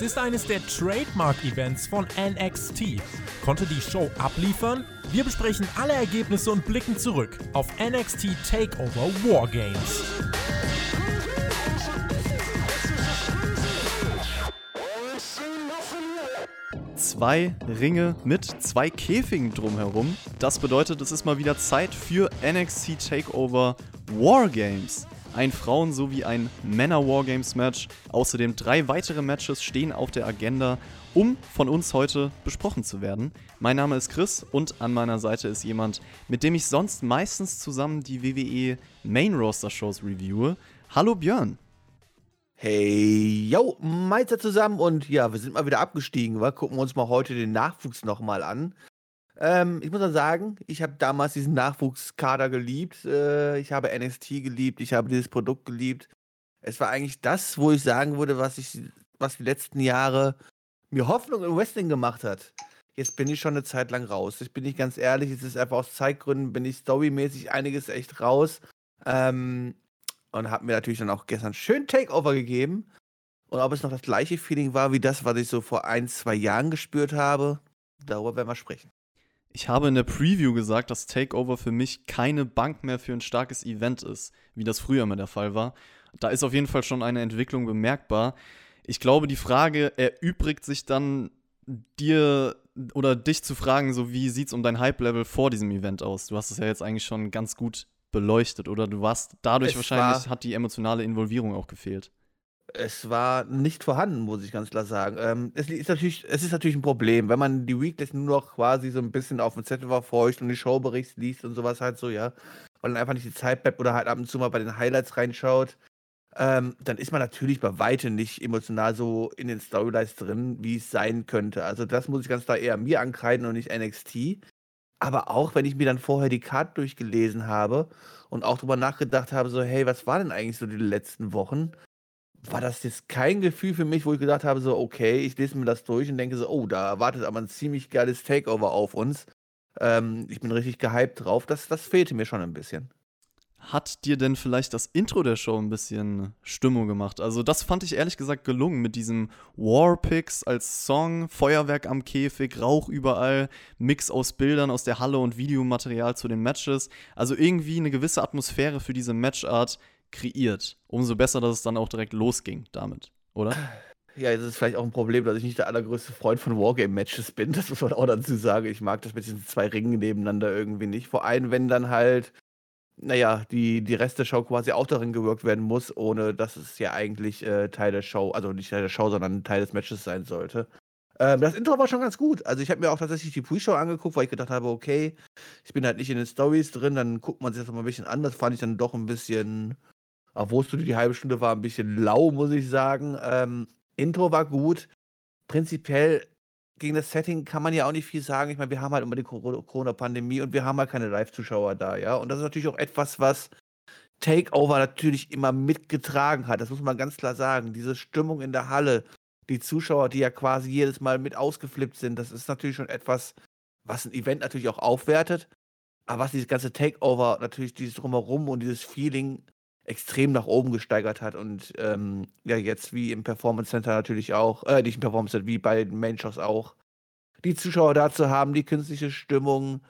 Es ist eines der Trademark-Events von NXT. Konnte die Show abliefern? Wir besprechen alle Ergebnisse und blicken zurück auf NXT Takeover Wargames. Zwei Ringe mit zwei Käfigen drumherum. Das bedeutet, es ist mal wieder Zeit für NXT Takeover Wargames ein Frauen- sowie ein Männer-Wargames-Match. Außerdem drei weitere Matches stehen auf der Agenda, um von uns heute besprochen zu werden. Mein Name ist Chris und an meiner Seite ist jemand, mit dem ich sonst meistens zusammen die WWE Main Roster Shows reviewe. Hallo Björn. Hey, yo, Meister zusammen und ja, wir sind mal wieder abgestiegen. Wir gucken uns mal heute den Nachwuchs nochmal an. Ähm, ich muss mal sagen, ich habe damals diesen Nachwuchskader geliebt. Äh, ich habe NXT geliebt, ich habe dieses Produkt geliebt. Es war eigentlich das, wo ich sagen würde, was ich, was die letzten Jahre mir Hoffnung im Wrestling gemacht hat. Jetzt bin ich schon eine Zeit lang raus. Ich bin nicht ganz ehrlich, es ist einfach aus Zeitgründen, bin ich storymäßig einiges echt raus. Ähm, und habe mir natürlich dann auch gestern schön Takeover gegeben. Und ob es noch das gleiche Feeling war wie das, was ich so vor ein, zwei Jahren gespürt habe, darüber werden wir sprechen. Ich habe in der Preview gesagt, dass Takeover für mich keine Bank mehr für ein starkes Event ist, wie das früher immer der Fall war. Da ist auf jeden Fall schon eine Entwicklung bemerkbar. Ich glaube, die Frage erübrigt sich dann dir oder dich zu fragen, so wie sieht es um dein Hype-Level vor diesem Event aus? Du hast es ja jetzt eigentlich schon ganz gut beleuchtet, oder? Du warst dadurch es wahrscheinlich, hat die emotionale Involvierung auch gefehlt. Es war nicht vorhanden, muss ich ganz klar sagen. Ähm, es, ist natürlich, es ist natürlich ein Problem, wenn man die Weeklies nur noch quasi so ein bisschen auf dem Zettel verfolgt und die Showberichte liest und sowas halt so, ja. Weil dann einfach nicht die Zeit bleibt oder halt ab und zu mal bei den Highlights reinschaut. Ähm, dann ist man natürlich bei weitem nicht emotional so in den Storylines drin, wie es sein könnte. Also das muss ich ganz klar eher mir ankreiden und nicht NXT. Aber auch wenn ich mir dann vorher die Karte durchgelesen habe und auch drüber nachgedacht habe, so, hey, was war denn eigentlich so die letzten Wochen? War das jetzt kein Gefühl für mich, wo ich gedacht habe, so, okay, ich lese mir das durch und denke so, oh, da wartet aber ein ziemlich geiles Takeover auf uns. Ähm, ich bin richtig gehypt drauf. Das, das fehlte mir schon ein bisschen. Hat dir denn vielleicht das Intro der Show ein bisschen Stimmung gemacht? Also, das fand ich ehrlich gesagt gelungen mit diesem Warpix als Song, Feuerwerk am Käfig, Rauch überall, Mix aus Bildern aus der Halle und Videomaterial zu den Matches. Also irgendwie eine gewisse Atmosphäre für diese Matchart, kreiert. Umso besser, dass es dann auch direkt losging damit, oder? Ja, es ist vielleicht auch ein Problem, dass ich nicht der allergrößte Freund von Wargame-Matches bin. Das muss man auch dazu sagen. Ich mag das mit diesen zwei Ringen nebeneinander irgendwie nicht. Vor allem, wenn dann halt, naja, die, die Rest der Show quasi auch darin gewirkt werden muss, ohne dass es ja eigentlich äh, Teil der Show, also nicht Teil der Show, sondern Teil des Matches sein sollte. Ähm, das Intro war schon ganz gut. Also ich habe mir auch tatsächlich die Pre-Show angeguckt, weil ich gedacht habe, okay, ich bin halt nicht in den Stories drin, dann guckt man sich das mal ein bisschen an. Das fand ich dann doch ein bisschen obwohl es die halbe Stunde war, ein bisschen lau, muss ich sagen. Ähm, Intro war gut. Prinzipiell gegen das Setting kann man ja auch nicht viel sagen. Ich meine, wir haben halt immer die Corona-Pandemie und wir haben halt keine Live-Zuschauer da, ja. Und das ist natürlich auch etwas, was Takeover natürlich immer mitgetragen hat. Das muss man ganz klar sagen. Diese Stimmung in der Halle, die Zuschauer, die ja quasi jedes Mal mit ausgeflippt sind, das ist natürlich schon etwas, was ein Event natürlich auch aufwertet. Aber was dieses ganze Takeover, natürlich dieses Drumherum und dieses Feeling extrem nach oben gesteigert hat und ähm, ja, jetzt wie im Performance Center natürlich auch, äh, nicht im Performance Center, wie bei den Main Shows auch, die Zuschauer da zu haben, die künstliche Stimmung,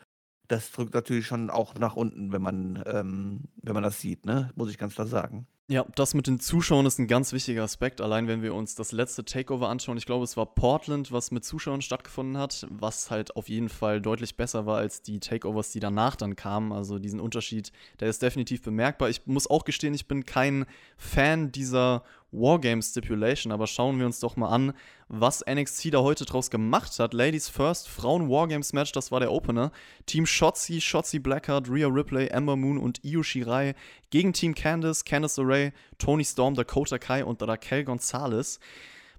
das drückt natürlich schon auch nach unten, wenn man, ähm, wenn man das sieht, ne? Muss ich ganz klar sagen. Ja, das mit den Zuschauern ist ein ganz wichtiger Aspekt. Allein wenn wir uns das letzte Takeover anschauen, ich glaube, es war Portland, was mit Zuschauern stattgefunden hat, was halt auf jeden Fall deutlich besser war als die Takeovers, die danach dann kamen. Also diesen Unterschied, der ist definitiv bemerkbar. Ich muss auch gestehen, ich bin kein Fan dieser Wargame Stipulation, aber schauen wir uns doch mal an, was NXT da heute draus gemacht hat. Ladies First, Frauen Wargames Match, das war der Opener. Team Shotzi, Shotzi Blackheart, Rhea Ripley, Ember Moon und Io Shirai gegen Team Candice, Candice LeRae, Tony Storm, Dakota Kai und Raquel Gonzalez.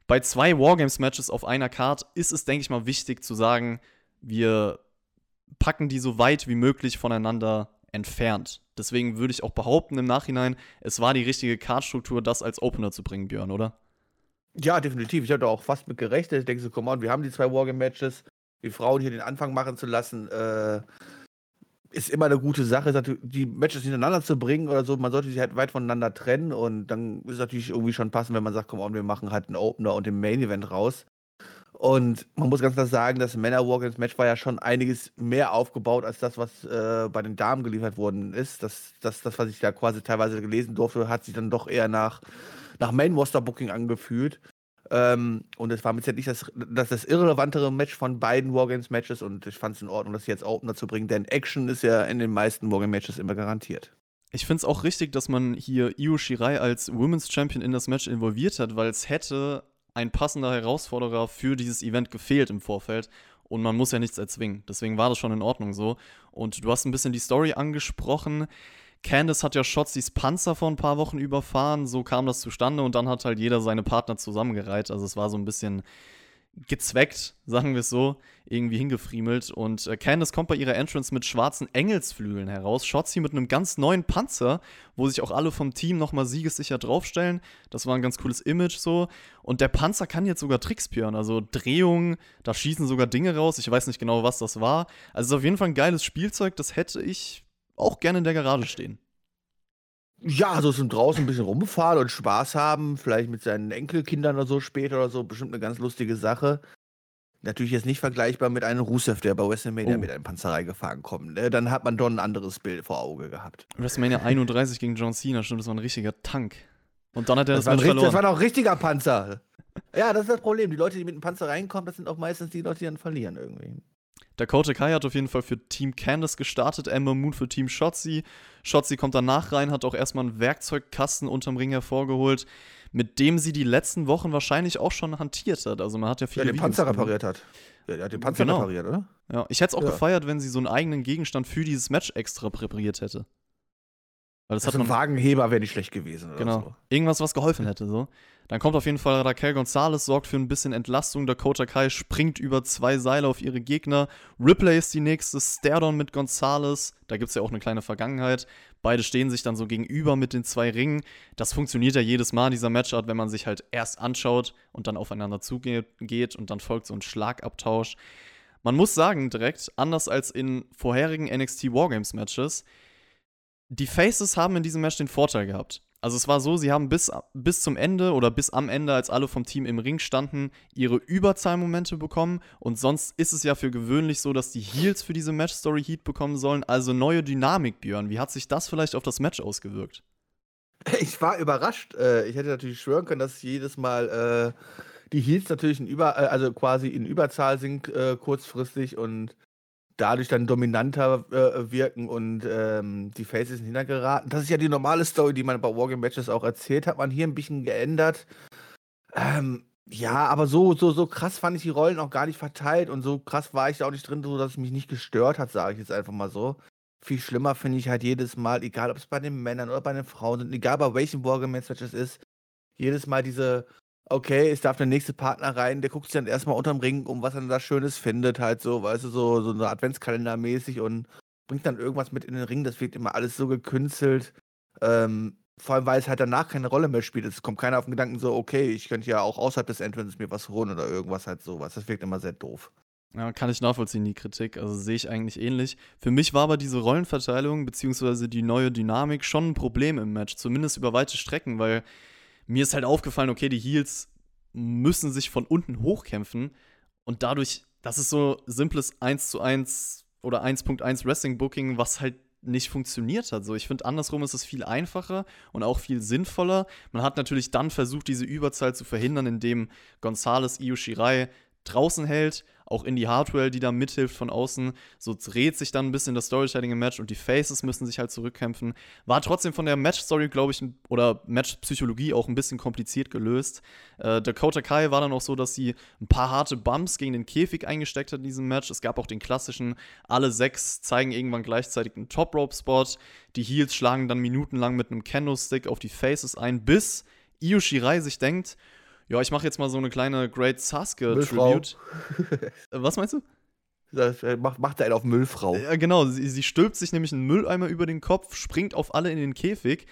Bei zwei Wargames Matches auf einer Card ist es, denke ich mal, wichtig zu sagen, wir packen die so weit wie möglich voneinander entfernt. Deswegen würde ich auch behaupten im Nachhinein, es war die richtige Cardstruktur, das als Opener zu bringen, Björn, oder? Ja, definitiv. Ich hatte auch fast mit gerechnet. Ich denke so, komm on, wir haben die zwei Wargame-Matches. Die Frauen hier den Anfang machen zu lassen, äh, ist immer eine gute Sache, die Matches hintereinander zu bringen oder so. Man sollte sie halt weit voneinander trennen und dann ist es natürlich irgendwie schon passend, wenn man sagt, komm wir machen halt einen Opener und den Main Event raus. Und man muss ganz klar sagen, das Männer Wargames Match war ja schon einiges mehr aufgebaut als das, was äh, bei den Damen geliefert worden ist. Das, das, das, was ich da quasi teilweise gelesen durfte, hat sich dann doch eher nach, nach Main Roster Booking angefühlt. Ähm, und es war bisher nicht das, das, das irrelevantere Match von beiden Wargames-Matches und ich fand es in Ordnung, das jetzt Opener zu bringen, denn Action ist ja in den meisten Wargame-Matches immer garantiert. Ich finde es auch richtig, dass man hier Io Shirai als Women's Champion in das Match involviert hat, weil es hätte ein passender Herausforderer für dieses Event gefehlt im Vorfeld und man muss ja nichts erzwingen. Deswegen war das schon in Ordnung so. Und du hast ein bisschen die Story angesprochen. Candice hat ja Shotzys Panzer vor ein paar Wochen überfahren, so kam das zustande und dann hat halt jeder seine Partner zusammengereiht. Also es war so ein bisschen gezweckt, sagen wir es so, irgendwie hingefriemelt. Und äh, Candice kommt bei ihrer Entrance mit schwarzen Engelsflügeln heraus. Shotzi mit einem ganz neuen Panzer, wo sich auch alle vom Team nochmal siegessicher draufstellen. Das war ein ganz cooles Image so. Und der Panzer kann jetzt sogar Tricks spüren. Also Drehungen, da schießen sogar Dinge raus. Ich weiß nicht genau, was das war. Also es ist auf jeden Fall ein geiles Spielzeug. Das hätte ich auch gerne in der Garage stehen. Ja, also zum draußen ein bisschen rumfahren und Spaß haben, vielleicht mit seinen Enkelkindern oder so später oder so, bestimmt eine ganz lustige Sache. Natürlich jetzt nicht vergleichbar mit einem Rusev, der bei WrestleMania oh. mit einem Panzerei gefahren kommt. Ne? Dann hat man doch ein anderes Bild vor Auge gehabt. WrestleMania 31 gegen John Cena, stimmt, das war ein richtiger Tank. Und dann hat er das, das Match verloren. Das war doch ein richtiger Panzer. ja, das ist das Problem. Die Leute, die mit einem Panzer reinkommen, das sind auch meistens die Leute, die dann verlieren irgendwie. Dakota Kai hat auf jeden Fall für Team Candice gestartet, Ember Moon für Team Shotzi. Shotzi kommt danach rein, hat auch erstmal einen Werkzeugkasten unterm Ring hervorgeholt, mit dem sie die letzten Wochen wahrscheinlich auch schon hantiert hat. Also man hat ja viele. Ja, den Panzer repariert hat. Ja, der hat den Panzer genau. repariert, oder? Ja, ich hätte es auch ja. gefeiert, wenn sie so einen eigenen Gegenstand für dieses Match extra präpariert hätte. Weil das also hat man, ein Wagenheber wäre nicht schlecht gewesen. genau. So. Irgendwas, was geholfen hätte. So. Dann kommt auf jeden Fall Raquel Gonzalez, sorgt für ein bisschen Entlastung. Dakota Kai springt über zwei Seile auf ihre Gegner. Ripley ist die nächste, Stardon mit Gonzalez. Da gibt es ja auch eine kleine Vergangenheit. Beide stehen sich dann so gegenüber mit den zwei Ringen. Das funktioniert ja jedes Mal, dieser Matchart, wenn man sich halt erst anschaut und dann aufeinander zugeht und dann folgt so ein Schlagabtausch. Man muss sagen, direkt, anders als in vorherigen NXT Wargames Matches, die Faces haben in diesem Match den Vorteil gehabt. Also es war so, sie haben bis, bis zum Ende oder bis am Ende, als alle vom Team im Ring standen, ihre Überzahlmomente bekommen. Und sonst ist es ja für gewöhnlich so, dass die Heels für diese Match-Story Heat bekommen sollen. Also neue Dynamik, Björn. Wie hat sich das vielleicht auf das Match ausgewirkt? Ich war überrascht. Äh, ich hätte natürlich schwören können, dass jedes Mal äh, die Heels natürlich in Über, äh, also quasi in Überzahl sind kurzfristig und dadurch dann dominanter äh, wirken und ähm, die Faces hintergeraten. Das ist ja die normale Story, die man bei Wargame Matches auch erzählt, hat man hier ein bisschen geändert. Ähm, ja, aber so, so, so krass fand ich die Rollen auch gar nicht verteilt und so krass war ich da auch nicht drin, so dass es mich nicht gestört hat, sage ich jetzt einfach mal so. Viel schlimmer finde ich halt jedes Mal, egal ob es bei den Männern oder bei den Frauen sind, egal bei welchen Wargame Matches ist, jedes Mal diese okay, es darf der nächste Partner rein, der guckt sich dann erstmal unterm Ring um, was er da Schönes findet, halt so, weißt du, so, so eine Adventskalender-mäßig und bringt dann irgendwas mit in den Ring, das wird immer alles so gekünstelt. Ähm, vor allem, weil es halt danach keine Rolle mehr spielt. Es kommt keiner auf den Gedanken so, okay, ich könnte ja auch außerhalb des Entrances mir was holen oder irgendwas halt sowas. Das wirkt immer sehr doof. Ja, kann ich nachvollziehen, die Kritik. Also sehe ich eigentlich ähnlich. Für mich war aber diese Rollenverteilung bzw. die neue Dynamik schon ein Problem im Match, zumindest über weite Strecken, weil mir ist halt aufgefallen, okay, die Heels müssen sich von unten hochkämpfen und dadurch, das ist so simples 1 zu 1 oder 1.1 Wrestling Booking, was halt nicht funktioniert hat. So, ich finde, andersrum ist es viel einfacher und auch viel sinnvoller. Man hat natürlich dann versucht, diese Überzahl zu verhindern, indem Gonzales Io Shirai draußen hält auch in die Hardware, die da mithilft von außen. So dreht sich dann ein bisschen das Storytelling im Match und die Faces müssen sich halt zurückkämpfen. War trotzdem von der Match-Story, glaube ich, oder Match-Psychologie auch ein bisschen kompliziert gelöst. Äh, Dakota Kai war dann auch so, dass sie ein paar harte Bumps gegen den Käfig eingesteckt hat in diesem Match. Es gab auch den klassischen, alle sechs zeigen irgendwann gleichzeitig einen Top-Rope-Spot. Die Heels schlagen dann minutenlang mit einem Candlestick auf die Faces ein, bis Io Shirai sich denkt, ja, ich mache jetzt mal so eine kleine Great Sasuke-Tribute. Äh, was meinst du? Das äh, macht, macht er einen auf Müllfrau. Ja, genau. Sie, sie stülpt sich nämlich einen Mülleimer über den Kopf, springt auf alle in den Käfig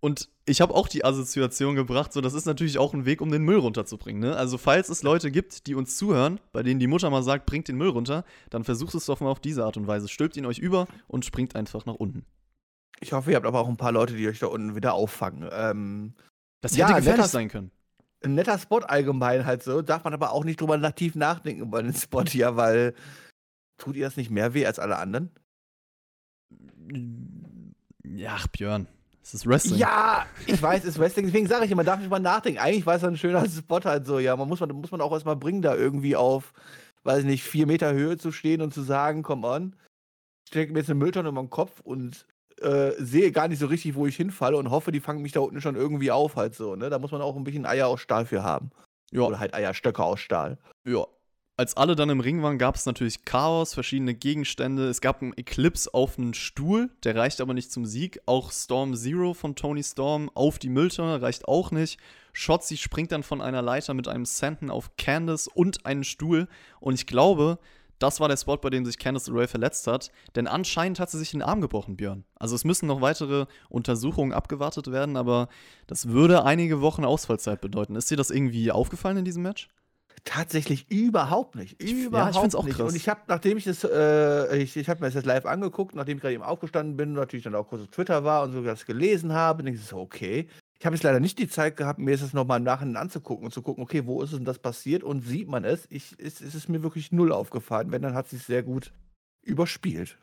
Und ich habe auch die Assoziation gebracht, so das ist natürlich auch ein Weg, um den Müll runterzubringen. Ne? Also falls es Leute gibt, die uns zuhören, bei denen die Mutter mal sagt, bringt den Müll runter, dann versucht es doch mal auf diese Art und Weise. Stülpt ihn euch über und springt einfach nach unten. Ich hoffe, ihr habt aber auch ein paar Leute, die euch da unten wieder auffangen. Ähm, das hätte ja, gefährlich sein können. Ein netter Spot allgemein halt so. Darf man aber auch nicht drüber nativ nachdenken über den Spot hier, weil tut ihr das nicht mehr weh als alle anderen? Ja, Björn. Es ist Wrestling. Ja, ich weiß, es ist Wrestling. Deswegen sage ich immer, man darf nicht mal nachdenken. Eigentlich war es ein schöner Spot halt so. Ja, man muss man, muss man auch erstmal bringen, da irgendwie auf, weiß ich nicht, vier Meter Höhe zu stehen und zu sagen, komm on, ich stecke mir jetzt eine Mülltonne in meinen Kopf und äh, sehe gar nicht so richtig, wo ich hinfalle und hoffe, die fangen mich da unten schon irgendwie auf halt so. Ne? Da muss man auch ein bisschen Eier aus Stahl für haben. Ja. Oder halt Eierstöcke aus Stahl. Ja, als alle dann im Ring waren, gab es natürlich Chaos, verschiedene Gegenstände. Es gab einen Eclipse auf einen Stuhl, der reicht aber nicht zum Sieg. Auch Storm Zero von Tony Storm auf die Mülltonne reicht auch nicht. Shotzi springt dann von einer Leiter mit einem Senten auf Candice und einen Stuhl. Und ich glaube, das war der Spot, bei dem sich Candice LeRae verletzt hat. Denn anscheinend hat sie sich den Arm gebrochen, Björn. Also es müssen noch weitere Untersuchungen abgewartet werden, aber das würde einige Wochen Ausfallzeit bedeuten. Ist dir das irgendwie aufgefallen in diesem Match? Tatsächlich überhaupt nicht. Überhaupt ja, ich auch nicht. Krass. Und ich habe, nachdem ich das, äh, ich, ich habe mir das jetzt live angeguckt, nachdem ich gerade eben aufgestanden bin, natürlich dann auch kurz auf Twitter war und so das gelesen habe, denke ich so, okay. Ich habe jetzt leider nicht die Zeit gehabt, mir das nochmal im Nachhinein anzugucken und zu gucken, okay, wo ist es denn das passiert und sieht man es? Ich, es, es ist mir wirklich null aufgefallen. Wenn, dann hat sie es sehr gut überspielt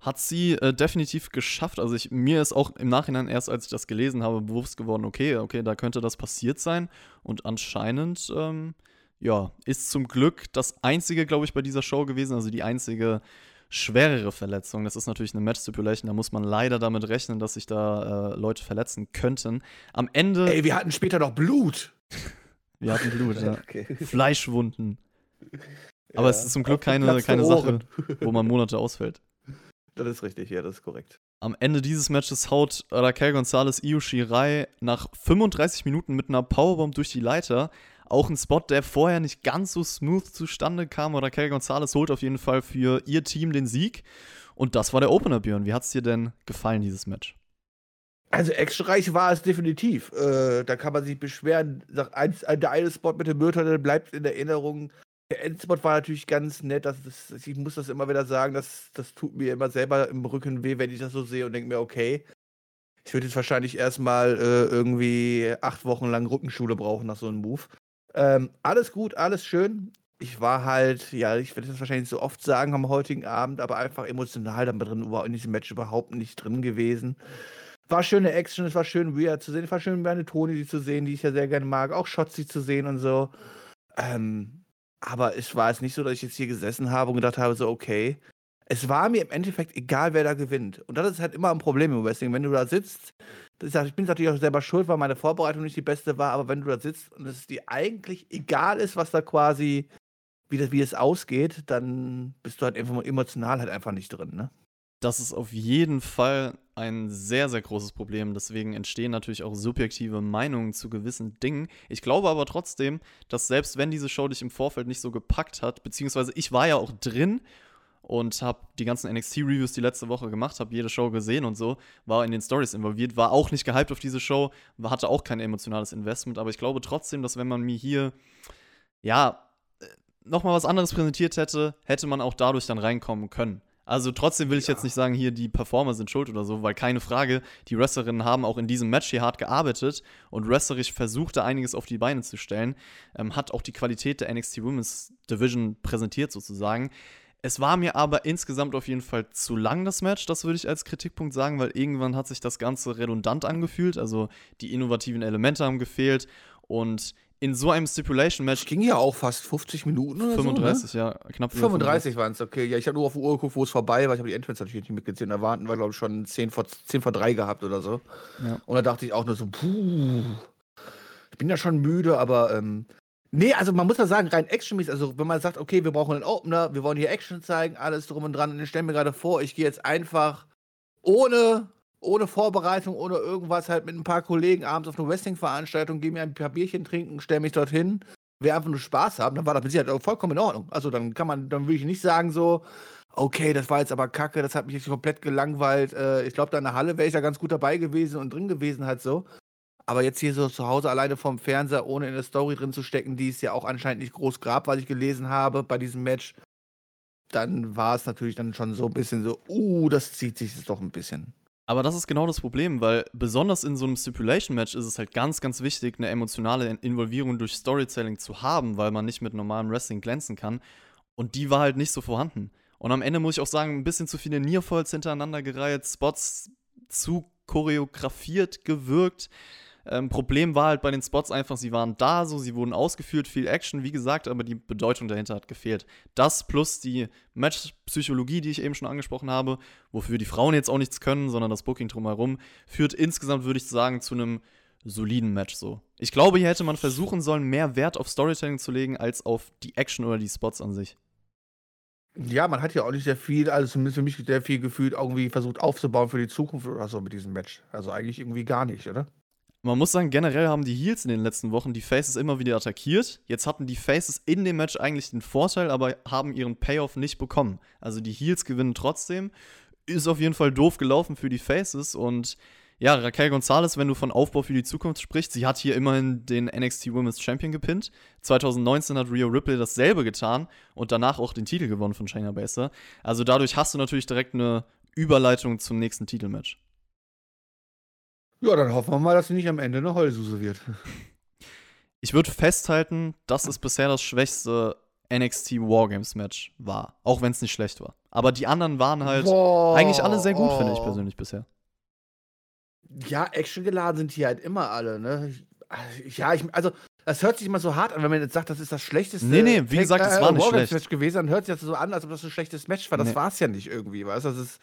hat sie äh, definitiv geschafft. Also ich, mir ist auch im Nachhinein erst, als ich das gelesen habe, bewusst geworden, okay, okay, da könnte das passiert sein. Und anscheinend ähm, ja, ist zum Glück das einzige, glaube ich, bei dieser Show gewesen, also die einzige schwerere Verletzung. Das ist natürlich eine Match-Stipulation, da muss man leider damit rechnen, dass sich da äh, Leute verletzen könnten. Am Ende. Ey, wir hatten später noch Blut. wir hatten Blut, ja. Okay. Fleischwunden. Aber ja, es ist zum Glück keine, keine Sache, wo man Monate ausfällt. Das ist richtig, ja, das ist korrekt. Am Ende dieses Matches haut Raquel Gonzalez Io Shirai nach 35 Minuten mit einer Powerbomb durch die Leiter. Auch ein Spot, der vorher nicht ganz so smooth zustande kam. Oder Raquel Gonzalez holt auf jeden Fall für ihr Team den Sieg. Und das war der Opener, Björn. Wie hat es dir denn gefallen, dieses Match? Also actionreich war es definitiv. Äh, da kann man sich beschweren. Der eine Spot mit dem Mülltonne bleibt in Erinnerung. Der Endspot war natürlich ganz nett. Das, das, ich muss das immer wieder sagen. Das, das tut mir immer selber im Rücken weh, wenn ich das so sehe und denke mir, okay, ich würde jetzt wahrscheinlich erstmal äh, irgendwie acht Wochen lang Rückenschule brauchen nach so einem Move. Ähm, alles gut, alles schön. Ich war halt, ja, ich werde das wahrscheinlich so oft sagen am heutigen Abend, aber einfach emotional da drin, war in diesem Match überhaupt nicht drin gewesen. War schöne Action, es war schön Rhea zu sehen, es war schön meine Toni zu sehen, die ich ja sehr gerne mag, auch Shotzi zu sehen und so. Ähm, aber es war jetzt nicht so, dass ich jetzt hier gesessen habe und gedacht habe, so, okay. Es war mir im Endeffekt egal, wer da gewinnt. Und das ist halt immer ein Problem im Wrestling. Wenn du da sitzt ich bin natürlich auch selber schuld, weil meine Vorbereitung nicht die beste war, aber wenn du da sitzt und es dir eigentlich egal ist, was da quasi, wie, das, wie es ausgeht, dann bist du halt emotional halt einfach nicht drin, ne? Das ist auf jeden Fall ein sehr, sehr großes Problem. Deswegen entstehen natürlich auch subjektive Meinungen zu gewissen Dingen. Ich glaube aber trotzdem, dass selbst wenn diese Show dich im Vorfeld nicht so gepackt hat, beziehungsweise ich war ja auch drin und habe die ganzen NXT-Reviews, die letzte Woche gemacht habe, jede Show gesehen und so, war in den Stories involviert, war auch nicht gehypt auf diese Show, hatte auch kein emotionales Investment, aber ich glaube trotzdem, dass wenn man mir hier, ja, äh, nochmal was anderes präsentiert hätte, hätte man auch dadurch dann reinkommen können. Also trotzdem will ich ja. jetzt nicht sagen, hier die Performer sind schuld oder so, weil keine Frage, die Wrestlerinnen haben auch in diesem Match hier hart gearbeitet und wrestlerisch versuchte einiges auf die Beine zu stellen, ähm, hat auch die Qualität der NXT Women's Division präsentiert sozusagen. Es war mir aber insgesamt auf jeden Fall zu lang, das Match. Das würde ich als Kritikpunkt sagen, weil irgendwann hat sich das Ganze redundant angefühlt. Also die innovativen Elemente haben gefehlt. Und in so einem Stipulation-Match. Ging ja auch fast 50 Minuten oder 35, so, ne? ja, knapp 35 waren es, okay. Ja, ich habe nur auf die Uhr geguckt, wo es vorbei war. Ich habe die Entrance natürlich nicht mitgezählt. Da warten wir, glaube ich, schon 10 vor, 10 vor 3 gehabt oder so. Ja. Und da dachte ich auch nur so, puh. Ich bin ja schon müde, aber ähm, Nee, also man muss ja sagen, rein actionmäßig, also wenn man sagt, okay, wir brauchen einen Opener, wir wollen hier Action zeigen, alles drum und dran, und ich stelle mir gerade vor, ich gehe jetzt einfach ohne, ohne Vorbereitung, ohne irgendwas halt mit ein paar Kollegen abends auf eine Wrestling-Veranstaltung, gehe mir ein paar Bierchen trinken, stelle mich dorthin, wir einfach nur Spaß haben, dann war das mit Sicherheit vollkommen in Ordnung. Also dann kann man, dann würde ich nicht sagen so, okay, das war jetzt aber kacke, das hat mich jetzt komplett gelangweilt. Äh, ich glaube, da in der Halle wäre ich da ganz gut dabei gewesen und drin gewesen halt so. Aber jetzt hier so zu Hause alleine vorm Fernseher, ohne in der Story drin zu stecken, die ist ja auch anscheinend nicht groß grab, was ich gelesen habe bei diesem Match. Dann war es natürlich dann schon so ein bisschen so, uh, das zieht sich jetzt doch ein bisschen. Aber das ist genau das Problem, weil besonders in so einem Stipulation-Match ist es halt ganz, ganz wichtig, eine emotionale Involvierung durch Storytelling zu haben, weil man nicht mit normalem Wrestling glänzen kann. Und die war halt nicht so vorhanden. Und am Ende muss ich auch sagen, ein bisschen zu viele Nearfalls hintereinander gereiht, Spots zu choreografiert gewirkt. Ähm, Problem war halt bei den Spots einfach, sie waren da, so sie wurden ausgeführt, viel Action, wie gesagt, aber die Bedeutung dahinter hat gefehlt. Das plus die Match-Psychologie, die ich eben schon angesprochen habe, wofür die Frauen jetzt auch nichts können, sondern das Booking drumherum, führt insgesamt, würde ich sagen, zu einem soliden Match so. Ich glaube, hier hätte man versuchen sollen, mehr Wert auf Storytelling zu legen, als auf die Action oder die Spots an sich. Ja, man hat ja auch nicht sehr viel, also zumindest für mich sehr viel gefühlt irgendwie versucht aufzubauen für die Zukunft oder so mit diesem Match. Also eigentlich irgendwie gar nicht, oder? Man muss sagen, generell haben die Heels in den letzten Wochen die Faces immer wieder attackiert. Jetzt hatten die Faces in dem Match eigentlich den Vorteil, aber haben ihren Payoff nicht bekommen. Also die Heels gewinnen trotzdem. Ist auf jeden Fall doof gelaufen für die Faces und ja, Raquel Gonzalez, wenn du von Aufbau für die Zukunft sprichst, sie hat hier immerhin den NXT Women's Champion gepinnt. 2019 hat Rio Ripley dasselbe getan und danach auch den Titel gewonnen von Shayna Baszler. Also dadurch hast du natürlich direkt eine Überleitung zum nächsten Titelmatch. Ja, dann hoffen wir mal, dass sie nicht am Ende eine Heulsuse wird. Ich würde festhalten, dass es bisher das schwächste NXT Wargames Match war, auch wenn es nicht schlecht war. Aber die anderen waren halt Boah, eigentlich alle sehr gut, oh. finde ich persönlich bisher. Ja, actiongeladen sind die halt immer alle, ne? Ja, ich, also das hört sich immer so hart an, wenn man jetzt sagt, das ist das schlechteste. Nee, nee, wie gesagt, es war nicht schlecht. Match gewesen, dann hört sich das so an, als ob das ein schlechtes Match war. Das nee. war es ja nicht irgendwie, weißt du? Das ist,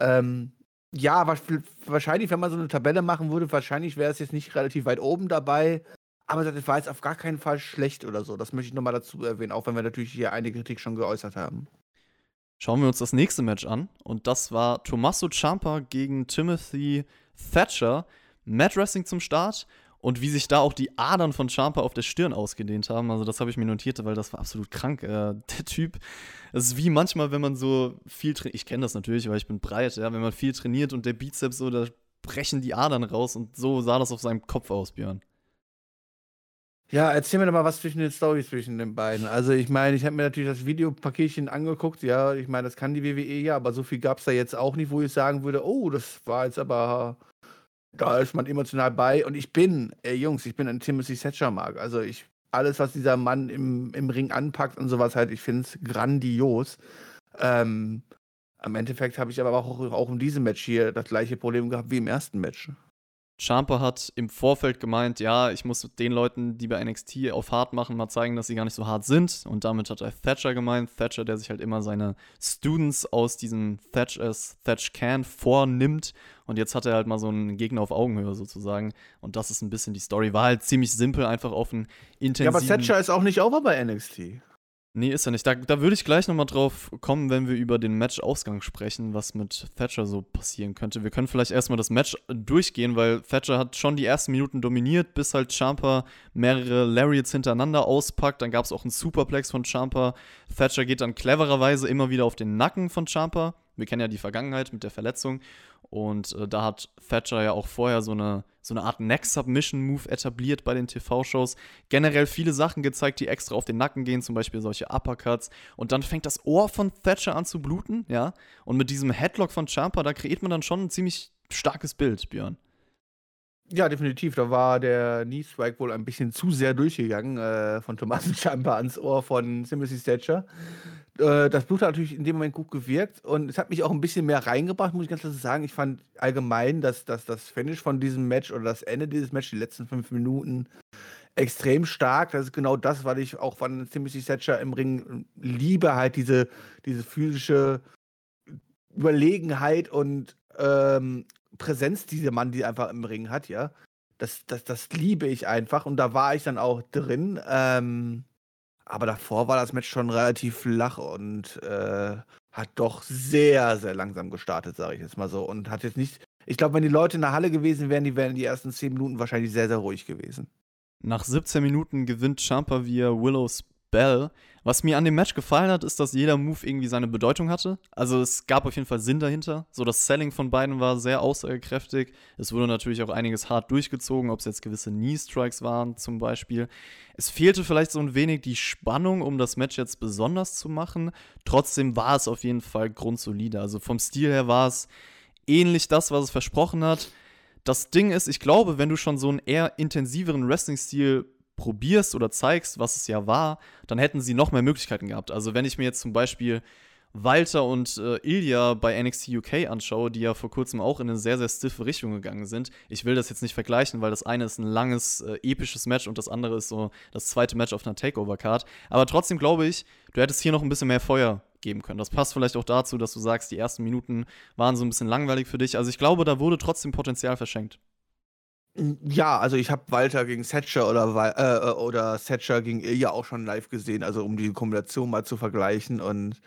ähm, ja, wahrscheinlich, wenn man so eine Tabelle machen würde, wahrscheinlich wäre es jetzt nicht relativ weit oben dabei. Aber das war jetzt auf gar keinen Fall schlecht oder so. Das möchte ich nochmal dazu erwähnen, auch wenn wir natürlich hier einige Kritik schon geäußert haben. Schauen wir uns das nächste Match an. Und das war Tommaso Ciampa gegen Timothy Thatcher. Mat Wrestling zum Start und wie sich da auch die Adern von Champa auf der Stirn ausgedehnt haben. Also das habe ich mir notiert, weil das war absolut krank. Äh, der Typ, es ist wie manchmal, wenn man so viel trainiert, ich kenne das natürlich, weil ich bin breit, ja, wenn man viel trainiert und der Bizeps so, da brechen die Adern raus und so sah das auf seinem Kopf aus, Björn. Ja, erzähl mir doch mal was zwischen den Stories zwischen den beiden. Also ich meine, ich habe mir natürlich das Videopaketchen angeguckt. Ja, ich meine, das kann die WWE ja, aber so viel gab es da jetzt auch nicht, wo ich sagen würde, oh, das war jetzt aber da ist man emotional bei. Und ich bin, ey Jungs, ich bin ein Timothy Thatcher mag. Also ich, alles, was dieser Mann im, im Ring anpackt und sowas halt, ich finde es grandios. Ähm, am Endeffekt habe ich aber auch, auch in diesem Match hier das gleiche Problem gehabt wie im ersten Match. Champa hat im Vorfeld gemeint, ja, ich muss den Leuten, die bei NXT auf hart machen, mal zeigen, dass sie gar nicht so hart sind. Und damit hat er Thatcher gemeint. Thatcher, der sich halt immer seine Students aus diesem Thatch as Thatch Can vornimmt. Und jetzt hat er halt mal so einen Gegner auf Augenhöhe sozusagen. Und das ist ein bisschen die Story. War halt ziemlich simpel, einfach auf einen intensiven... Ja, aber Thatcher ist auch nicht over bei NXT. Nee, ist er nicht. Da, da würde ich gleich nochmal drauf kommen, wenn wir über den Match-Ausgang sprechen, was mit Thatcher so passieren könnte. Wir können vielleicht erstmal das Match durchgehen, weil Thatcher hat schon die ersten Minuten dominiert, bis halt Champa mehrere Lariats hintereinander auspackt. Dann gab es auch einen Superplex von Champa. Thatcher geht dann clevererweise immer wieder auf den Nacken von Champa. Wir kennen ja die Vergangenheit mit der Verletzung. Und äh, da hat Thatcher ja auch vorher so eine, so eine Art Neck-Submission-Move etabliert bei den TV-Shows. Generell viele Sachen gezeigt, die extra auf den Nacken gehen, zum Beispiel solche Uppercuts. Und dann fängt das Ohr von Thatcher an zu bluten, ja. Und mit diesem Headlock von Champa, da kreiert man dann schon ein ziemlich starkes Bild, Björn. Ja, definitiv. Da war der Knee Strike wohl ein bisschen zu sehr durchgegangen äh, von Thomas Champa ans Ohr von Timothy Thatcher. Äh, das Blut hat natürlich in dem Moment gut gewirkt und es hat mich auch ein bisschen mehr reingebracht, muss ich ganz klar sagen. Ich fand allgemein, dass, dass das Finish von diesem Match oder das Ende dieses Matches, die letzten fünf Minuten, extrem stark. Das ist genau das, was ich auch von Timothy Thatcher im Ring liebe, halt diese, diese physische Überlegenheit und ähm, Präsenz, die dieser Mann, die einfach im Ring hat, ja. Das, das, das liebe ich einfach und da war ich dann auch drin. Ähm, aber davor war das Match schon relativ flach und äh, hat doch sehr, sehr langsam gestartet, sage ich jetzt mal so. Und hat jetzt nicht. Ich glaube, wenn die Leute in der Halle gewesen wären, die wären die ersten 10 Minuten wahrscheinlich sehr, sehr ruhig gewesen. Nach 17 Minuten gewinnt Champa via Willow Bell. Was mir an dem Match gefallen hat, ist, dass jeder Move irgendwie seine Bedeutung hatte. Also es gab auf jeden Fall Sinn dahinter. So das Selling von beiden war sehr aussagekräftig. Es wurde natürlich auch einiges hart durchgezogen, ob es jetzt gewisse Knee-Strikes waren zum Beispiel. Es fehlte vielleicht so ein wenig die Spannung, um das Match jetzt besonders zu machen. Trotzdem war es auf jeden Fall grundsolide. Also vom Stil her war es ähnlich das, was es versprochen hat. Das Ding ist, ich glaube, wenn du schon so einen eher intensiveren Wrestling-Stil probierst oder zeigst, was es ja war, dann hätten sie noch mehr Möglichkeiten gehabt. Also wenn ich mir jetzt zum Beispiel Walter und äh, Ilya bei NXT UK anschaue, die ja vor kurzem auch in eine sehr, sehr stiffe Richtung gegangen sind. Ich will das jetzt nicht vergleichen, weil das eine ist ein langes, äh, episches Match und das andere ist so das zweite Match auf einer Takeover-Card. Aber trotzdem glaube ich, du hättest hier noch ein bisschen mehr Feuer geben können. Das passt vielleicht auch dazu, dass du sagst, die ersten Minuten waren so ein bisschen langweilig für dich. Also ich glaube, da wurde trotzdem Potenzial verschenkt. Ja, also ich habe Walter gegen Thatcher oder, äh, oder Thatcher gegen Ilya auch schon live gesehen, also um die Kombination mal zu vergleichen. Und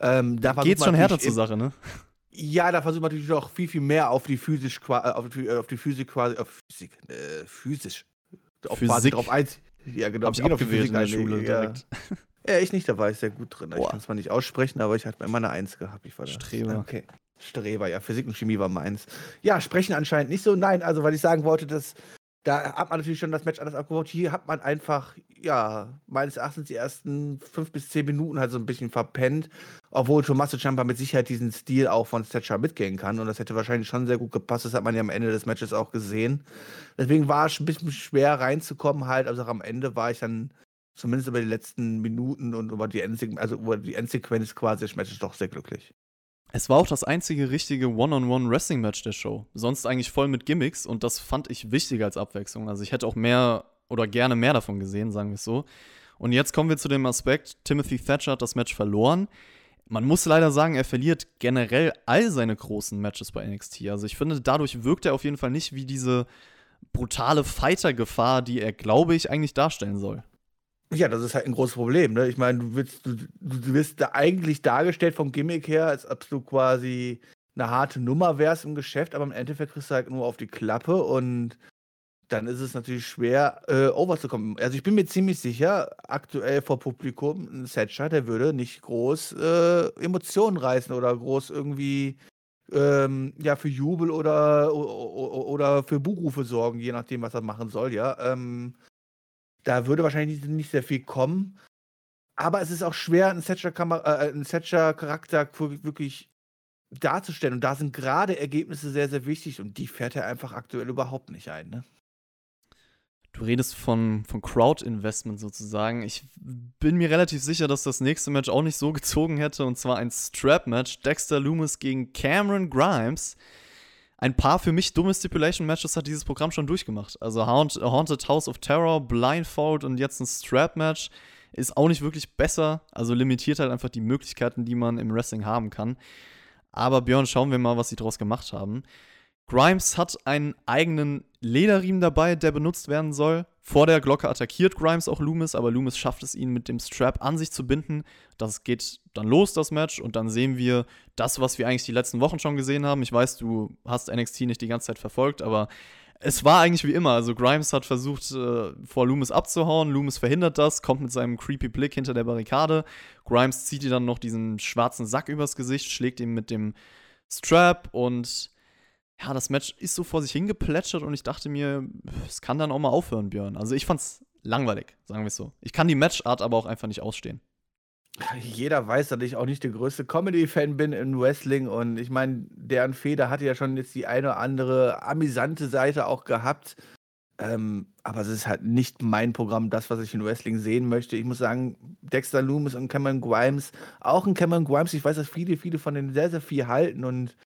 ähm, da geht's schon härter zur Sache, ne? Ja, da versucht man natürlich auch viel, viel mehr auf die physisch äh, auf die, auf die Physik quasi, auf Physik, äh, physisch. Auf Physik. quasi drauf ein. Ja, genau. Hab ich abgewählt in der Schule ja. direkt. Ja, ich nicht, da war ich sehr gut drin. Boah. Ich kann es mal nicht aussprechen, aber ich hatte immer eine Eins gehabt. Ich war Streber. Okay. Streber, ja. Physik und Chemie war meins. Ja, sprechen anscheinend nicht so. Nein, also, weil ich sagen wollte, dass da hat man natürlich schon das Match anders abgebaut. Hier hat man einfach, ja, meines Erachtens die ersten fünf bis zehn Minuten halt so ein bisschen verpennt. Obwohl Tommaso Ciampa mit Sicherheit diesen Stil auch von Thatcher mitgehen kann. Und das hätte wahrscheinlich schon sehr gut gepasst. Das hat man ja am Ende des Matches auch gesehen. Deswegen war es ein bisschen schwer reinzukommen halt. Also am Ende war ich dann zumindest über die letzten Minuten und über die, Endsequenz, also über die Endsequenz quasi des Matches doch sehr glücklich. Es war auch das einzige richtige One-on-One-Wrestling-Match der Show. Sonst eigentlich voll mit Gimmicks und das fand ich wichtiger als Abwechslung. Also ich hätte auch mehr oder gerne mehr davon gesehen, sagen wir es so. Und jetzt kommen wir zu dem Aspekt, Timothy Thatcher hat das Match verloren. Man muss leider sagen, er verliert generell all seine großen Matches bei NXT. Also ich finde, dadurch wirkt er auf jeden Fall nicht wie diese brutale Fighter-Gefahr, die er, glaube ich, eigentlich darstellen soll. Ja, das ist halt ein großes Problem. Ne? Ich meine, du wirst, du, du wirst da eigentlich dargestellt vom Gimmick her, als ob du quasi eine harte Nummer wärst im Geschäft, aber im Endeffekt kriegst du halt nur auf die Klappe und dann ist es natürlich schwer, äh, overzukommen. Also ich bin mir ziemlich sicher, aktuell vor Publikum, ein Setcher, der würde nicht groß äh, Emotionen reißen oder groß irgendwie ähm, ja, für Jubel oder, oder, für Buchrufe sorgen, je nachdem, was er machen soll, ja. Ähm, da würde wahrscheinlich nicht sehr viel kommen. Aber es ist auch schwer, einen Thatcher-Charakter äh, wirklich darzustellen. Und da sind gerade Ergebnisse sehr, sehr wichtig. Und die fährt er einfach aktuell überhaupt nicht ein. Ne? Du redest von, von Crowd-Investment sozusagen. Ich bin mir relativ sicher, dass das nächste Match auch nicht so gezogen hätte. Und zwar ein Strap-Match. Dexter Loomis gegen Cameron Grimes ein paar für mich dumme Stipulation-Matches hat dieses Programm schon durchgemacht. Also Haunted House of Terror, Blindfold und jetzt ein Strap-Match ist auch nicht wirklich besser. Also limitiert halt einfach die Möglichkeiten, die man im Wrestling haben kann. Aber Björn, schauen wir mal, was sie daraus gemacht haben. Grimes hat einen eigenen Lederriemen dabei, der benutzt werden soll. Vor der Glocke attackiert Grimes auch Loomis, aber Loomis schafft es ihn mit dem Strap an sich zu binden. Das geht dann los, das Match, und dann sehen wir das, was wir eigentlich die letzten Wochen schon gesehen haben. Ich weiß, du hast NXT nicht die ganze Zeit verfolgt, aber es war eigentlich wie immer. Also Grimes hat versucht, äh, vor Loomis abzuhauen. Loomis verhindert das, kommt mit seinem creepy Blick hinter der Barrikade. Grimes zieht ihr dann noch diesen schwarzen Sack übers Gesicht, schlägt ihm mit dem Strap und ja, das Match ist so vor sich hingeplätschert und ich dachte mir, es kann dann auch mal aufhören, Björn. Also ich fand's langweilig, sagen wir es so. Ich kann die Matchart aber auch einfach nicht ausstehen. Jeder weiß, dass ich auch nicht der größte Comedy-Fan bin im Wrestling und ich meine, deren Feder hatte ja schon jetzt die eine oder andere amüsante Seite auch gehabt. Ähm, aber es ist halt nicht mein Programm, das, was ich in Wrestling sehen möchte. Ich muss sagen, Dexter Loomis und Cameron Grimes, auch ein Cameron Grimes, ich weiß, dass viele, viele von denen sehr, sehr viel halten und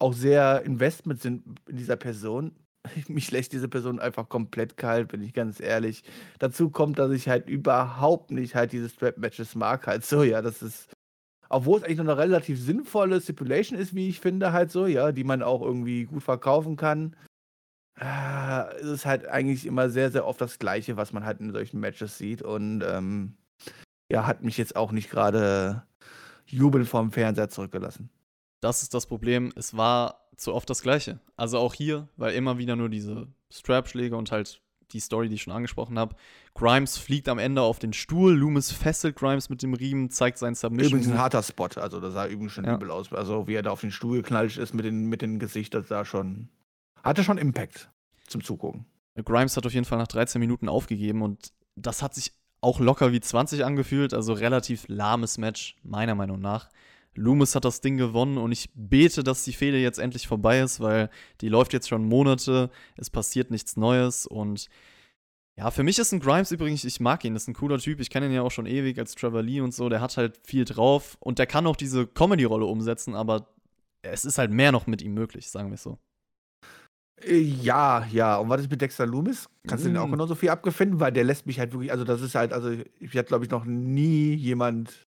auch sehr Investment sind in dieser Person. Mich lässt diese Person einfach komplett kalt, bin ich ganz ehrlich. Dazu kommt, dass ich halt überhaupt nicht halt diese Strap-Matches mag. Halt so, ja, das ist. Obwohl es eigentlich noch eine relativ sinnvolle Stipulation ist, wie ich finde, halt so, ja, die man auch irgendwie gut verkaufen kann. Äh, es ist halt eigentlich immer sehr, sehr oft das Gleiche, was man halt in solchen Matches sieht. Und ähm, ja, hat mich jetzt auch nicht gerade jubelnd vorm Fernseher zurückgelassen. Das ist das Problem. Es war zu oft das Gleiche. Also auch hier, weil immer wieder nur diese Strap-Schläge und halt die Story, die ich schon angesprochen habe. Grimes fliegt am Ende auf den Stuhl, Loomis fesselt Grimes mit dem Riemen, zeigt seinen Submission. Übrigens ein harter Spot, also das sah übrigens schon ja. übel aus. Also wie er da auf den Stuhl geknallt ist mit den, mit den Gesicht, das sah schon, hatte schon Impact zum Zugucken. Grimes hat auf jeden Fall nach 13 Minuten aufgegeben und das hat sich auch locker wie 20 angefühlt, also relativ lahmes Match, meiner Meinung nach. Loomis hat das Ding gewonnen und ich bete, dass die Fehde jetzt endlich vorbei ist, weil die läuft jetzt schon Monate, es passiert nichts Neues und ja, für mich ist ein Grimes übrigens, ich mag ihn, das ist ein cooler Typ, ich kenne ihn ja auch schon ewig als Trevor Lee und so, der hat halt viel drauf und der kann auch diese Comedy-Rolle umsetzen, aber es ist halt mehr noch mit ihm möglich, sagen wir es so. Äh, ja, ja. Und was ist mit Dexter Loomis? Kannst mm. du den auch mm. genauso viel abgefinden? Weil der lässt mich halt wirklich, also das ist halt, also ich hatte, glaube ich, noch nie jemand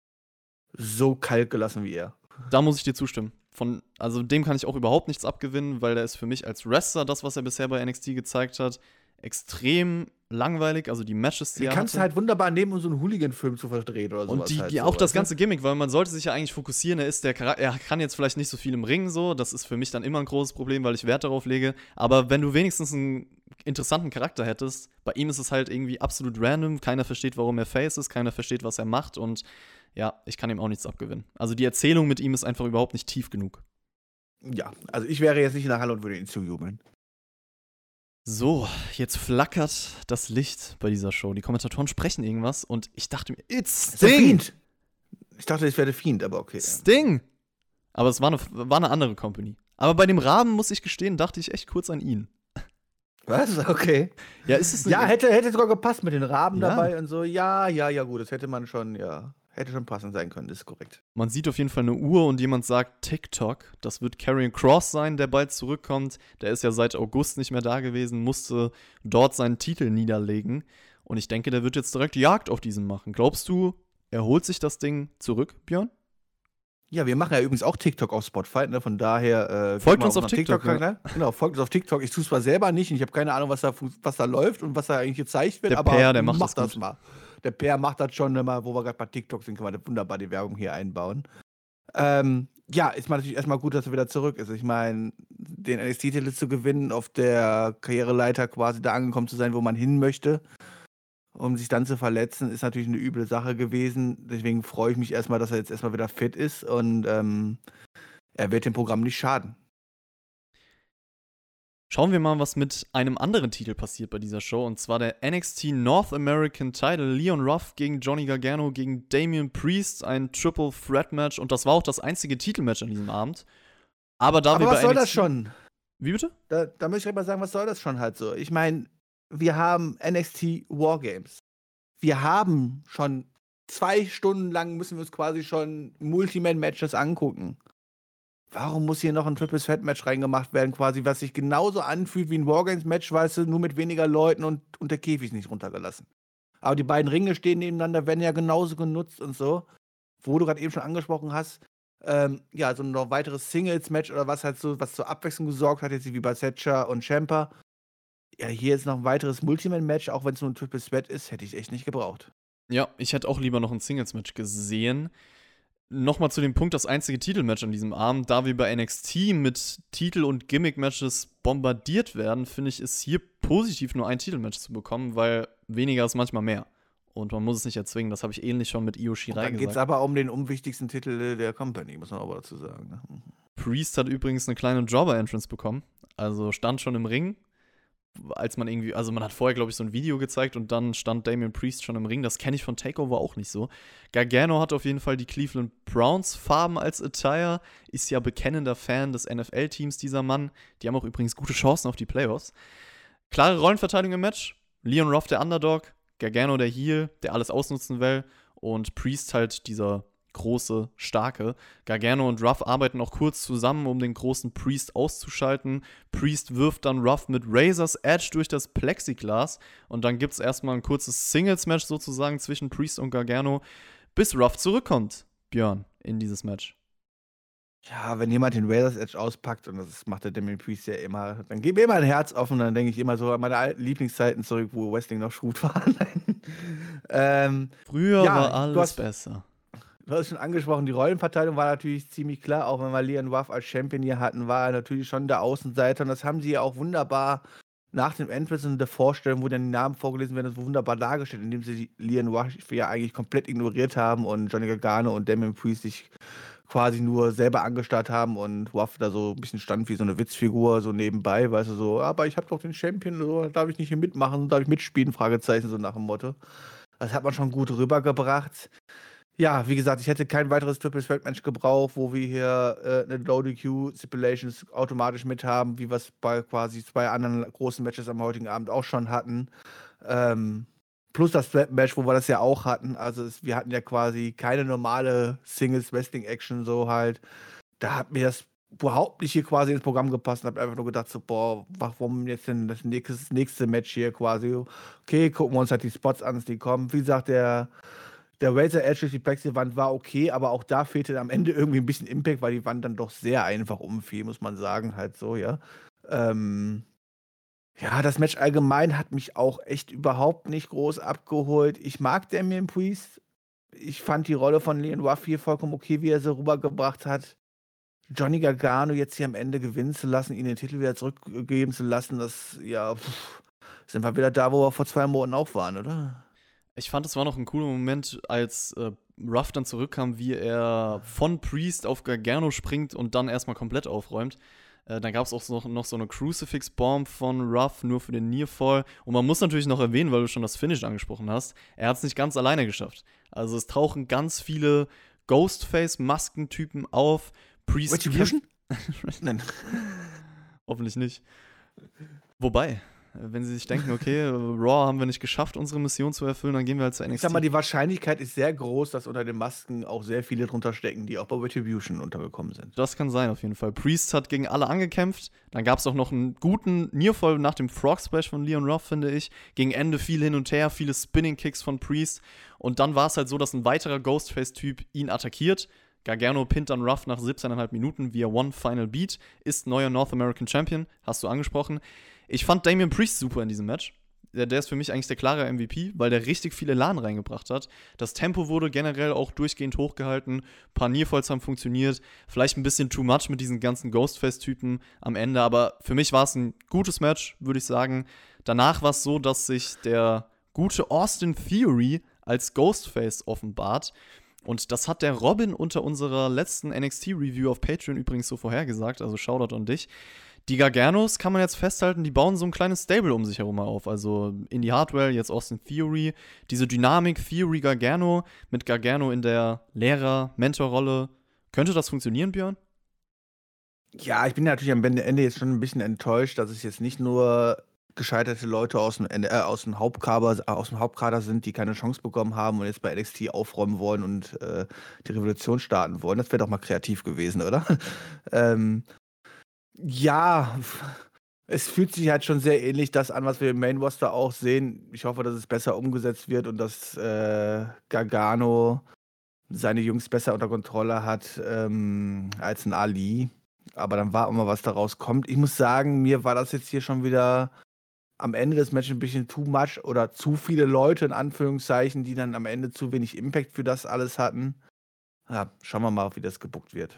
so kalt gelassen wie er. Da muss ich dir zustimmen. Von, also dem kann ich auch überhaupt nichts abgewinnen, weil der ist für mich als Wrestler, das, was er bisher bei NXT gezeigt hat, extrem langweilig. Also die Matches, die, die er kannst du halt wunderbar nehmen, um so einen Hooligan-Film zu verdrehen oder so. Und die, halt die so, auch das ganze Gimmick, weil man sollte sich ja eigentlich fokussieren. Er ist der Charakter, er kann jetzt vielleicht nicht so viel im Ring so. Das ist für mich dann immer ein großes Problem, weil ich Wert darauf lege. Aber wenn du wenigstens einen interessanten Charakter hättest, bei ihm ist es halt irgendwie absolut random. Keiner versteht, warum er Face ist, keiner versteht, was er macht und ja, ich kann ihm auch nichts abgewinnen. Also die Erzählung mit ihm ist einfach überhaupt nicht tief genug. Ja, also ich wäre jetzt nicht in der Halle und würde ihn zujubeln. So, jetzt flackert das Licht bei dieser Show. Die Kommentatoren sprechen irgendwas und ich dachte mir, it's Sting! Ich dachte, es wäre Fiend, aber okay. Sting! Aber es war eine, war eine andere Company. Aber bei dem Rahmen, muss ich gestehen, dachte ich echt kurz an ihn. Was? Okay. Ja, ist es Ja, hätte, hätte sogar gepasst mit den Raben ja. dabei und so. Ja, ja, ja, gut, das hätte man schon, ja. Hätte schon passend sein können, das ist korrekt. Man sieht auf jeden Fall eine Uhr und jemand sagt TikTok. Das wird Karrion Cross sein, der bald zurückkommt. Der ist ja seit August nicht mehr da gewesen, musste dort seinen Titel niederlegen. Und ich denke, der wird jetzt direkt Jagd auf diesen machen. Glaubst du, er holt sich das Ding zurück, Björn? Ja, wir machen ja übrigens auch TikTok auf Spotify, ne? von daher. Äh, folgt uns auf TikTok. TikTok ja. Genau, folgt uns auf TikTok. Ich tue es zwar selber nicht und ich habe keine Ahnung, was da, was da läuft und was da eigentlich gezeigt wird, der aber Pair, der macht das, das mal der Per macht das schon immer, wo wir gerade bei TikTok sind, kann man wunderbar die Werbung hier einbauen. Ähm, ja, ist mal natürlich erstmal gut, dass er wieder zurück ist. Ich meine, den NXT-Titel zu gewinnen, auf der Karriereleiter quasi da angekommen zu sein, wo man hin möchte, um sich dann zu verletzen, ist natürlich eine üble Sache gewesen. Deswegen freue ich mich erstmal, dass er jetzt erstmal wieder fit ist und ähm, er wird dem Programm nicht schaden. Schauen wir mal, was mit einem anderen Titel passiert bei dieser Show. Und zwar der NXT North American Title. Leon Ruff gegen Johnny Gargano gegen Damian Priest. Ein Triple Threat Match. Und das war auch das einzige Titelmatch an diesem Abend. Aber da Aber wir was soll NXT das schon? Wie bitte? Da, da möchte ich mal sagen, was soll das schon halt so? Ich meine, wir haben NXT Wargames. Wir haben schon zwei Stunden lang müssen wir uns quasi schon Multiman-Matches angucken. Warum muss hier noch ein Triple Threat Match reingemacht werden, quasi, was sich genauso anfühlt wie ein Wargames Match, weißt du, nur mit weniger Leuten und, und der Käfig nicht runtergelassen. Aber die beiden Ringe stehen nebeneinander, werden ja genauso genutzt und so. Wo du gerade eben schon angesprochen hast, ähm, ja, so ein noch weiteres Singles-Match oder was halt so, was zur Abwechslung gesorgt hat, jetzt wie bei Thatcher und Champer. Ja, hier ist noch ein weiteres Multiman-Match, auch wenn es nur ein Triple Threat ist, hätte ich echt nicht gebraucht. Ja, ich hätte auch lieber noch ein Singles-Match gesehen nochmal zu dem Punkt, das einzige Titelmatch an diesem Abend, da wir bei NXT mit Titel- und Gimmick-Matches bombardiert werden, finde ich, ist hier positiv nur ein Titelmatch zu bekommen, weil weniger ist manchmal mehr. Und man muss es nicht erzwingen, das habe ich ähnlich schon mit Io Shirai gesagt. Dann geht es aber um den unwichtigsten Titel der Company, muss man aber dazu sagen. Ne? Priest hat übrigens eine kleine Jobber-Entrance bekommen. Also stand schon im Ring, als man irgendwie, also man hat vorher, glaube ich, so ein Video gezeigt und dann stand Damian Priest schon im Ring. Das kenne ich von Takeover auch nicht so. Gargano hat auf jeden Fall die Cleveland Browns Farben als Attire, ist ja bekennender Fan des NFL-Teams, dieser Mann. Die haben auch übrigens gute Chancen auf die Playoffs. Klare Rollenverteilung im Match. Leon Ruff der Underdog, Gargano der Heel, der alles ausnutzen will und Priest halt dieser große, starke. Gargano und Ruff arbeiten auch kurz zusammen, um den großen Priest auszuschalten. Priest wirft dann Ruff mit Razor's Edge durch das Plexiglas und dann gibt es erstmal ein kurzes Singles-Match sozusagen zwischen Priest und Gargano, bis Ruff zurückkommt, Björn, in dieses Match. Ja, wenn jemand den Razor's Edge auspackt, und das macht der Damien Priest ja immer, dann geht mir immer ein Herz offen, dann denke ich immer so an meine alten Lieblingszeiten zurück, wo Wrestling noch gut war. ähm, Früher ja, war alles hast, besser du hast schon angesprochen, die Rollenverteilung war natürlich ziemlich klar. Auch wenn wir Leon Ruff als Champion hier hatten, war er natürlich schon der Außenseiter. Und das haben sie ja auch wunderbar nach dem Entrance und der Vorstellung, wo dann die Namen vorgelesen werden, das wunderbar dargestellt, indem sie Lian Rush ja eigentlich komplett ignoriert haben und Johnny Gargano und Damien Priest sich quasi nur selber angestarrt haben und Ruff da so ein bisschen stand wie so eine Witzfigur, so nebenbei, weißt du, so, aber ich habe doch den Champion, so, darf ich nicht hier mitmachen, darf ich mitspielen, Fragezeichen, so nach dem Motto. Das hat man schon gut rübergebracht. Ja, wie gesagt, ich hätte kein weiteres Triple Threat Match gebraucht, wo wir hier äh, eine Low DQ Stipulations automatisch mit haben, wie wir es bei quasi zwei anderen großen Matches am heutigen Abend auch schon hatten. Ähm, plus das Threat Match, wo wir das ja auch hatten. Also es, wir hatten ja quasi keine normale Singles Wrestling Action so halt. Da hat mir das überhaupt nicht hier quasi ins Programm gepasst und habe einfach nur gedacht so, boah, warum jetzt denn das nächste, nächste Match hier quasi? Okay, gucken wir uns halt die Spots an, die kommen. Wie gesagt, der der Razor Edge durch die Plexi-Wand war okay, aber auch da fehlte am Ende irgendwie ein bisschen Impact, weil die Wand dann doch sehr einfach umfiel, muss man sagen, halt so, ja. Ähm, ja, das Match allgemein hat mich auch echt überhaupt nicht groß abgeholt. Ich mag Damien Priest. Ich fand die Rolle von Leon Ruff hier vollkommen okay, wie er sie rübergebracht hat. Johnny Gargano jetzt hier am Ende gewinnen zu lassen, ihn den Titel wieder zurückgeben zu lassen, das, ja, pff, sind wir wieder da, wo wir vor zwei Monaten auch waren, oder? Ich fand, es war noch ein cooler Moment, als äh, Ruff dann zurückkam, wie er von Priest auf Gargano springt und dann erstmal komplett aufräumt. Äh, dann gab es auch noch, noch so eine Crucifix-Bomb von Ruff, nur für den Nearfall. Und man muss natürlich noch erwähnen, weil du schon das Finish angesprochen hast, er hat es nicht ganz alleine geschafft. Also es tauchen ganz viele Ghostface-Maskentypen auf. Priest. Retribution? Nein. Hoffentlich nicht. Wobei, wenn sie sich denken, okay, Raw haben wir nicht geschafft, unsere Mission zu erfüllen, dann gehen wir halt zu NXT. Ich sag mal, die Wahrscheinlichkeit ist sehr groß, dass unter den Masken auch sehr viele drunter stecken, die auch bei Retribution untergekommen sind. Das kann sein, auf jeden Fall. Priest hat gegen alle angekämpft. Dann gab es auch noch einen guten Nearfall nach dem Frog Splash von Leon Ruff, finde ich. Gegen Ende viel hin und her, viele Spinning Kicks von Priest. Und dann war es halt so, dass ein weiterer Ghostface-Typ ihn attackiert. Gargano pinnt dann Ruff nach 17,5 Minuten via One Final Beat, ist neuer North American Champion, hast du angesprochen. Ich fand Damian Priest super in diesem Match. Der, der, ist für mich eigentlich der klare MVP, weil der richtig viel Elan reingebracht hat. Das Tempo wurde generell auch durchgehend hochgehalten. Ein paar Nearfalls haben funktioniert. Vielleicht ein bisschen too much mit diesen ganzen Ghostface-Typen am Ende, aber für mich war es ein gutes Match, würde ich sagen. Danach war es so, dass sich der gute Austin Theory als Ghostface offenbart. Und das hat der Robin unter unserer letzten NXT-Review auf Patreon übrigens so vorhergesagt, also Shoutout an dich. Die Garganos kann man jetzt festhalten, die bauen so ein kleines Stable um sich herum auf. Also Indie Hardware, jetzt Austin Theory. Diese Dynamik Theory Gargano mit Gargano in der Lehrer-Mentor-Rolle. Könnte das funktionieren, Björn? Ja, ich bin natürlich am Ende jetzt schon ein bisschen enttäuscht, dass es jetzt nicht nur gescheiterte Leute aus dem, äh, aus dem, Hauptkader, aus dem Hauptkader sind, die keine Chance bekommen haben und jetzt bei NXT aufräumen wollen und äh, die Revolution starten wollen. Das wäre doch mal kreativ gewesen, oder? ähm, ja, es fühlt sich halt schon sehr ähnlich das an, was wir im Main Roster auch sehen. Ich hoffe, dass es besser umgesetzt wird und dass äh, Gargano seine Jungs besser unter Kontrolle hat ähm, als ein Ali. Aber dann war immer was daraus kommt. Ich muss sagen, mir war das jetzt hier schon wieder am Ende des Matches ein bisschen too much oder zu viele Leute in Anführungszeichen, die dann am Ende zu wenig Impact für das alles hatten. Ja, schauen wir mal, wie das gebuckt wird.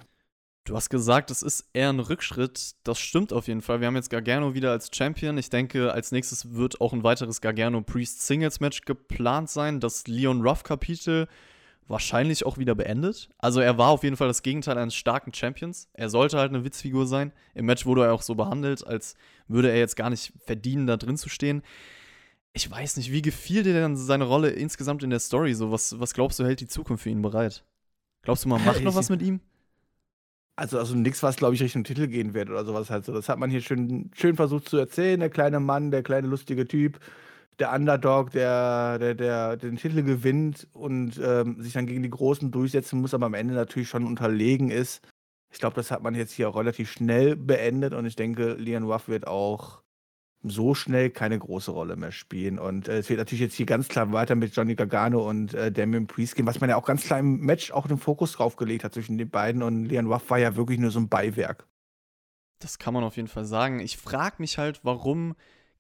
Du hast gesagt, es ist eher ein Rückschritt. Das stimmt auf jeden Fall. Wir haben jetzt Gargano wieder als Champion. Ich denke, als nächstes wird auch ein weiteres Gargano Priest Singles Match geplant sein. Das Leon Ruff Kapitel wahrscheinlich auch wieder beendet. Also er war auf jeden Fall das Gegenteil eines starken Champions. Er sollte halt eine Witzfigur sein. Im Match wurde er auch so behandelt, als würde er jetzt gar nicht verdienen, da drin zu stehen. Ich weiß nicht, wie gefiel dir denn seine Rolle insgesamt in der Story? So, was, was glaubst du, hält die Zukunft für ihn bereit? Glaubst du, man macht noch was mit ihm? Also, also nichts, was, glaube ich, Richtung Titel gehen wird oder sowas halt so. Das hat man hier schön, schön versucht zu erzählen. Der kleine Mann, der kleine lustige Typ, der Underdog, der, der, der den Titel gewinnt und ähm, sich dann gegen die Großen durchsetzen muss, aber am Ende natürlich schon unterlegen ist. Ich glaube, das hat man jetzt hier relativ schnell beendet und ich denke, Leon Ruff wird auch so schnell keine große Rolle mehr spielen. Und äh, es wird natürlich jetzt hier ganz klar weiter mit Johnny Gargano und äh, Damien Priest gehen, was man ja auch ganz klar im Match auch den Fokus drauf gelegt hat zwischen den beiden. Und Leon Ruff war ja wirklich nur so ein Beiwerk. Das kann man auf jeden Fall sagen. Ich frage mich halt, warum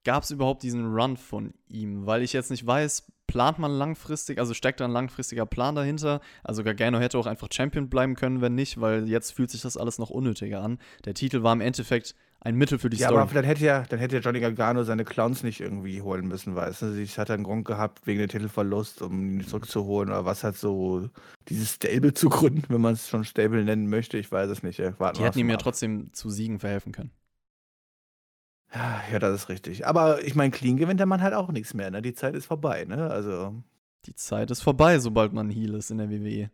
gab es überhaupt diesen Run von ihm? Weil ich jetzt nicht weiß, plant man langfristig, also steckt da ein langfristiger Plan dahinter? Also Gargano hätte auch einfach Champion bleiben können, wenn nicht, weil jetzt fühlt sich das alles noch unnötiger an. Der Titel war im Endeffekt ein Mittel für die ja, Story. aber dann hätte ja, dann hätte ja Johnny Gargano seine Clowns nicht irgendwie holen müssen, weißt du? Ich hatte einen Grund gehabt wegen dem Titelverlust, um ihn zurückzuholen oder was halt so dieses Stable zu gründen, wenn man es schon Stable nennen möchte. Ich weiß es nicht. Ja. die hätten ihm ja trotzdem zu Siegen verhelfen können. Ja, das ist richtig. Aber ich meine, clean gewinnt der Mann halt auch nichts mehr, ne? Die Zeit ist vorbei, ne? Also. Die Zeit ist vorbei, sobald man Heal ist in der WWE.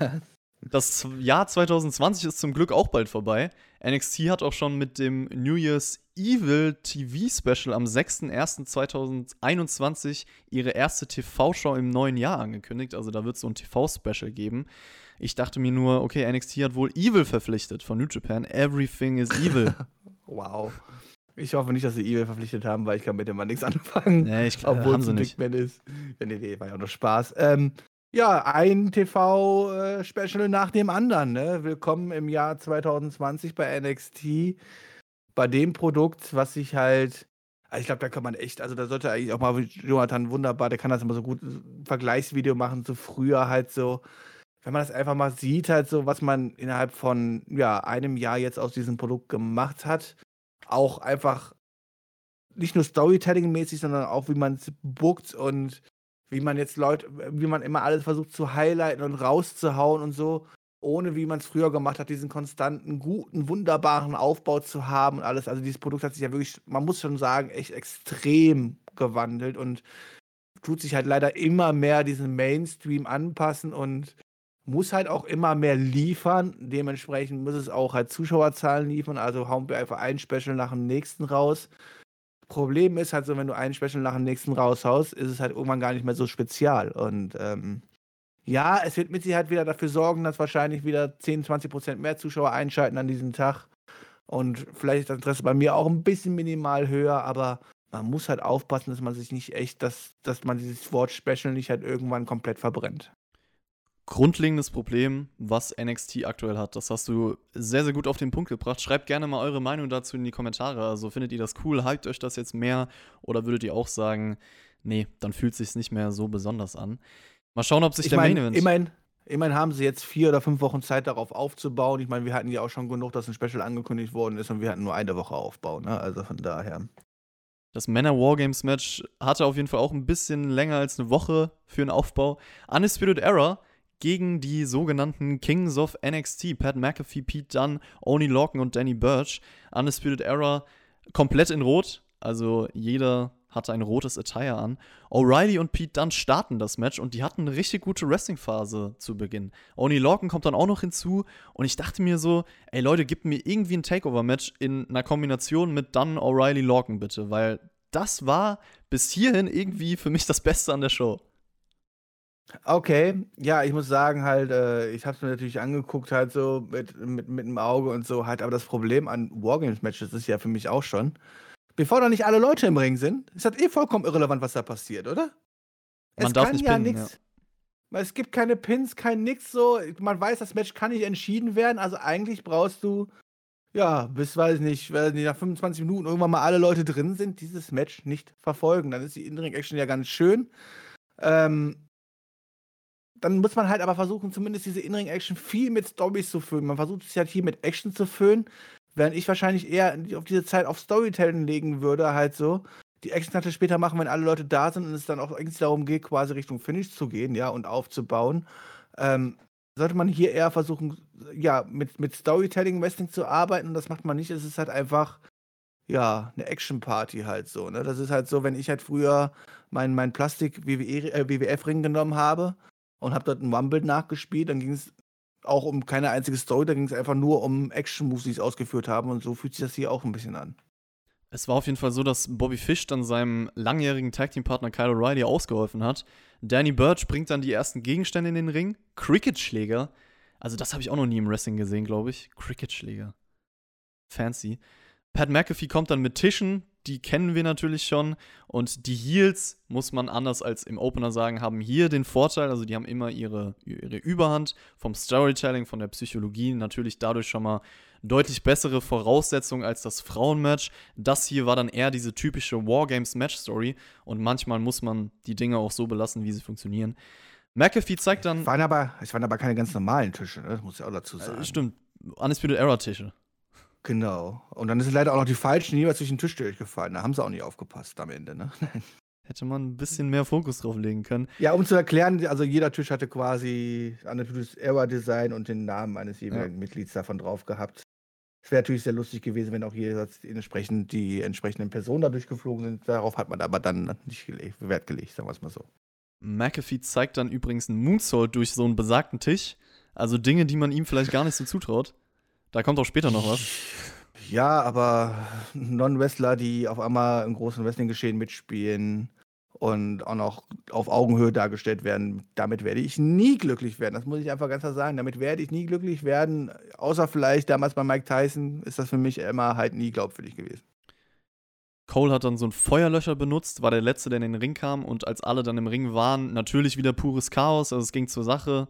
ja. Das Jahr 2020 ist zum Glück auch bald vorbei. NXT hat auch schon mit dem New Year's Evil TV Special am 6.01.2021 ihre erste TV-Show im neuen Jahr angekündigt. Also da wird es so ein TV-Special geben. Ich dachte mir nur, okay, NXT hat wohl Evil verpflichtet von New Japan. Everything is evil. wow. Ich hoffe nicht, dass sie Evil verpflichtet haben, weil ich kann mit dem mal nichts anfangen. Nee, ich glaube, haben sie nicht. Big Man ist. Ja, nee, nee, war ja auch nur Spaß. Ähm, ja, ein TV-Special nach dem anderen. Ne? Willkommen im Jahr 2020 bei NXT. Bei dem Produkt, was sich halt. Also ich glaube, da kann man echt, also da sollte eigentlich auch mal Jonathan wunderbar, der kann das immer so gut ein Vergleichsvideo machen, so früher halt so, wenn man das einfach mal sieht, halt so, was man innerhalb von ja, einem Jahr jetzt aus diesem Produkt gemacht hat. Auch einfach nicht nur Storytelling-mäßig, sondern auch wie man es bookt und wie man jetzt Leute, wie man immer alles versucht zu highlighten und rauszuhauen und so, ohne wie man es früher gemacht hat, diesen konstanten, guten, wunderbaren Aufbau zu haben und alles. Also dieses Produkt hat sich ja wirklich, man muss schon sagen, echt extrem gewandelt und tut sich halt leider immer mehr diesen Mainstream anpassen und muss halt auch immer mehr liefern. Dementsprechend muss es auch halt Zuschauerzahlen liefern. Also hauen wir einfach ein Special nach dem nächsten raus. Problem ist halt so, wenn du einen Special nach dem nächsten raushaust, ist es halt irgendwann gar nicht mehr so spezial. Und ähm, ja, es wird mit Sicherheit wieder dafür sorgen, dass wahrscheinlich wieder 10, 20 Prozent mehr Zuschauer einschalten an diesem Tag. Und vielleicht ist das Interesse bei mir auch ein bisschen minimal höher, aber man muss halt aufpassen, dass man sich nicht echt, dass, dass man dieses Wort Special nicht halt irgendwann komplett verbrennt grundlegendes Problem, was NXT aktuell hat. Das hast du sehr, sehr gut auf den Punkt gebracht. Schreibt gerne mal eure Meinung dazu in die Kommentare. Also findet ihr das cool? Hypt euch das jetzt mehr? Oder würdet ihr auch sagen, nee, dann fühlt es sich nicht mehr so besonders an? Mal schauen, ob sich ich der mein, Main Event. Immerhin, immerhin haben sie jetzt vier oder fünf Wochen Zeit, darauf aufzubauen. Ich meine, wir hatten ja auch schon genug, dass ein Special angekündigt worden ist und wir hatten nur eine Woche Aufbau. Ne? Also von daher. Das Männer Wargames Match hatte auf jeden Fall auch ein bisschen länger als eine Woche für einen Aufbau. Undisputed Era gegen die sogenannten Kings of NXT, Pat McAfee, Pete Dunne, Oni Lorcan und Danny Burch. Undisputed Era komplett in Rot, also jeder hatte ein rotes Attire an. O'Reilly und Pete Dunne starten das Match und die hatten eine richtig gute Wrestling-Phase zu Beginn. Oni Lorcan kommt dann auch noch hinzu und ich dachte mir so, ey Leute, gebt mir irgendwie ein Takeover-Match in einer Kombination mit Dunne, O'Reilly, Lorcan bitte, weil das war bis hierhin irgendwie für mich das Beste an der Show. Okay, ja, ich muss sagen halt, äh, ich habe es mir natürlich angeguckt halt so mit mit mit dem Auge und so halt, aber das Problem an Wargames-Matches ist ja für mich auch schon, bevor da nicht alle Leute im Ring sind, ist das eh vollkommen irrelevant, was da passiert, oder? Man Es darf kann nicht ja pinnen, ja. es gibt keine Pins, kein nix so. Man weiß, das Match kann nicht entschieden werden, also eigentlich brauchst du, ja, bis, weiß ich nicht, weiß nicht, nach 25 Minuten irgendwann mal alle Leute drin sind, dieses Match nicht verfolgen. Dann ist die In-Ring-Action ja ganz schön. Ähm dann muss man halt aber versuchen, zumindest diese In-Ring-Action viel mit Stories zu füllen. Man versucht es ja hier mit Action zu füllen, während ich wahrscheinlich eher auf diese Zeit auf Storytelling legen würde, halt so. Die Action hatte später machen, wenn alle Leute da sind und es dann auch eigentlich darum geht, quasi Richtung Finish zu gehen, ja, und aufzubauen. Ähm, sollte man hier eher versuchen, ja, mit, mit Storytelling-Wrestling zu arbeiten. Das macht man nicht. Es ist halt einfach, ja, eine Action-Party halt so. Ne? Das ist halt so, wenn ich halt früher meinen mein Plastik-WWF-Ring äh, genommen habe und habe dort ein Rumble nachgespielt. Dann ging es auch um keine einzige Story, da ging es einfach nur um Action-Moves, die es ausgeführt haben. Und so fühlt sich das hier auch ein bisschen an. Es war auf jeden Fall so, dass Bobby Fish dann seinem langjährigen Tag-Team-Partner Kyle O'Reilly ausgeholfen hat. Danny Birch bringt dann die ersten Gegenstände in den Ring. Cricket-Schläger. Also, das habe ich auch noch nie im Wrestling gesehen, glaube ich. Cricket-Schläger. Fancy. Pat McAfee kommt dann mit Tischen, die kennen wir natürlich schon. Und die Heels, muss man anders als im Opener sagen, haben hier den Vorteil, also die haben immer ihre, ihre Überhand vom Storytelling, von der Psychologie, natürlich dadurch schon mal deutlich bessere Voraussetzungen als das Frauenmatch. Das hier war dann eher diese typische Wargames-Match-Story und manchmal muss man die Dinge auch so belassen, wie sie funktionieren. McAfee zeigt dann. Es waren aber, es waren aber keine ganz normalen Tische, ne? das muss ich auch dazu äh, sagen. Äh, stimmt, Undisputed Era-Tische. Genau. Und dann ist leider auch noch die falschen jeweils durch den Tisch durchgefallen. Da haben sie auch nicht aufgepasst am Ende, ne? Hätte man ein bisschen mehr Fokus drauf legen können. Ja, um zu erklären, also jeder Tisch hatte quasi Undisputed Era Design und den Namen eines jeweiligen ja. Mitglieds davon drauf gehabt. Es wäre natürlich sehr lustig gewesen, wenn auch hier entsprechend die entsprechenden Personen da durchgeflogen sind. Darauf hat man aber dann nicht gelegt, Wert gelegt, sagen wir es mal so. McAfee zeigt dann übrigens einen Moonsault durch so einen besagten Tisch. Also Dinge, die man ihm vielleicht gar nicht so zutraut. Da kommt auch später noch was. Ja, aber Non-Wrestler, die auf einmal im großen Wrestling-Geschehen mitspielen und auch noch auf Augenhöhe dargestellt werden, damit werde ich nie glücklich werden. Das muss ich einfach ganz klar sagen. Damit werde ich nie glücklich werden. Außer vielleicht damals bei Mike Tyson ist das für mich immer halt nie glaubwürdig gewesen. Cole hat dann so ein Feuerlöcher benutzt, war der Letzte, der in den Ring kam. Und als alle dann im Ring waren, natürlich wieder pures Chaos. Also es ging zur Sache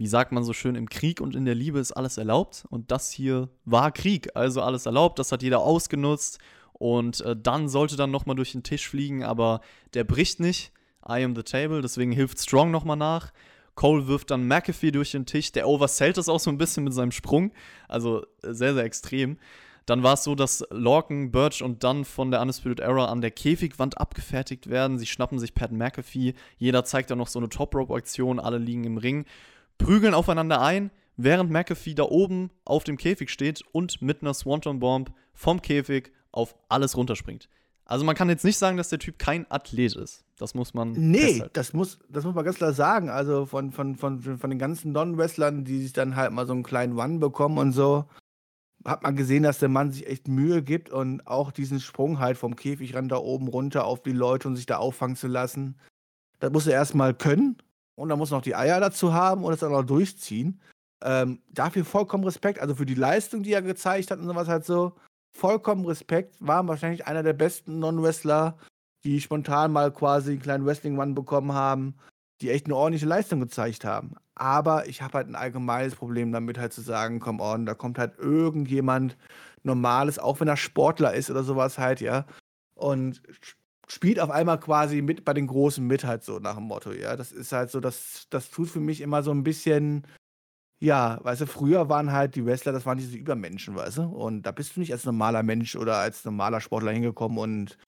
wie sagt man so schön, im Krieg und in der Liebe ist alles erlaubt. Und das hier war Krieg, also alles erlaubt. Das hat jeder ausgenutzt. Und äh, dann sollte dann nochmal durch den Tisch fliegen, aber der bricht nicht. I am the table, deswegen hilft Strong nochmal nach. Cole wirft dann McAfee durch den Tisch. Der oversellt das auch so ein bisschen mit seinem Sprung. Also äh, sehr, sehr extrem. Dann war es so, dass Lorcan, Birch und Dunn von der Undisputed Era an der Käfigwand abgefertigt werden. Sie schnappen sich Pat McAfee. Jeder zeigt dann noch so eine Top-Rope-Aktion. Alle liegen im Ring prügeln aufeinander ein, während McAfee da oben auf dem Käfig steht und mit einer Swanton Bomb vom Käfig auf alles runterspringt. Also man kann jetzt nicht sagen, dass der Typ kein Athlet ist. Das muss man. Nee, das muss, das muss man ganz klar sagen. Also von, von, von, von den ganzen Non-Wrestlern, die sich dann halt mal so einen kleinen One bekommen und so, hat man gesehen, dass der Mann sich echt Mühe gibt und auch diesen Sprung halt vom Käfigrand da oben runter auf die Leute und sich da auffangen zu lassen. Das muss er erstmal können und dann muss noch die Eier dazu haben und es dann auch durchziehen. Ähm, dafür vollkommen Respekt, also für die Leistung, die er gezeigt hat und sowas halt so. Vollkommen Respekt, war wahrscheinlich einer der besten Non-Wrestler, die spontan mal quasi einen kleinen Wrestling-Mann bekommen haben, die echt eine ordentliche Leistung gezeigt haben. Aber ich habe halt ein allgemeines Problem damit, halt zu sagen, komm on, da kommt halt irgendjemand Normales, auch wenn er Sportler ist oder sowas halt, ja. Und spielt auf einmal quasi mit bei den Großen mit, halt so nach dem Motto, ja. Das ist halt so, das, das tut für mich immer so ein bisschen, ja, weißt du, früher waren halt die Wrestler, das waren diese Übermenschen, weißt du? Und da bist du nicht als normaler Mensch oder als normaler Sportler hingekommen und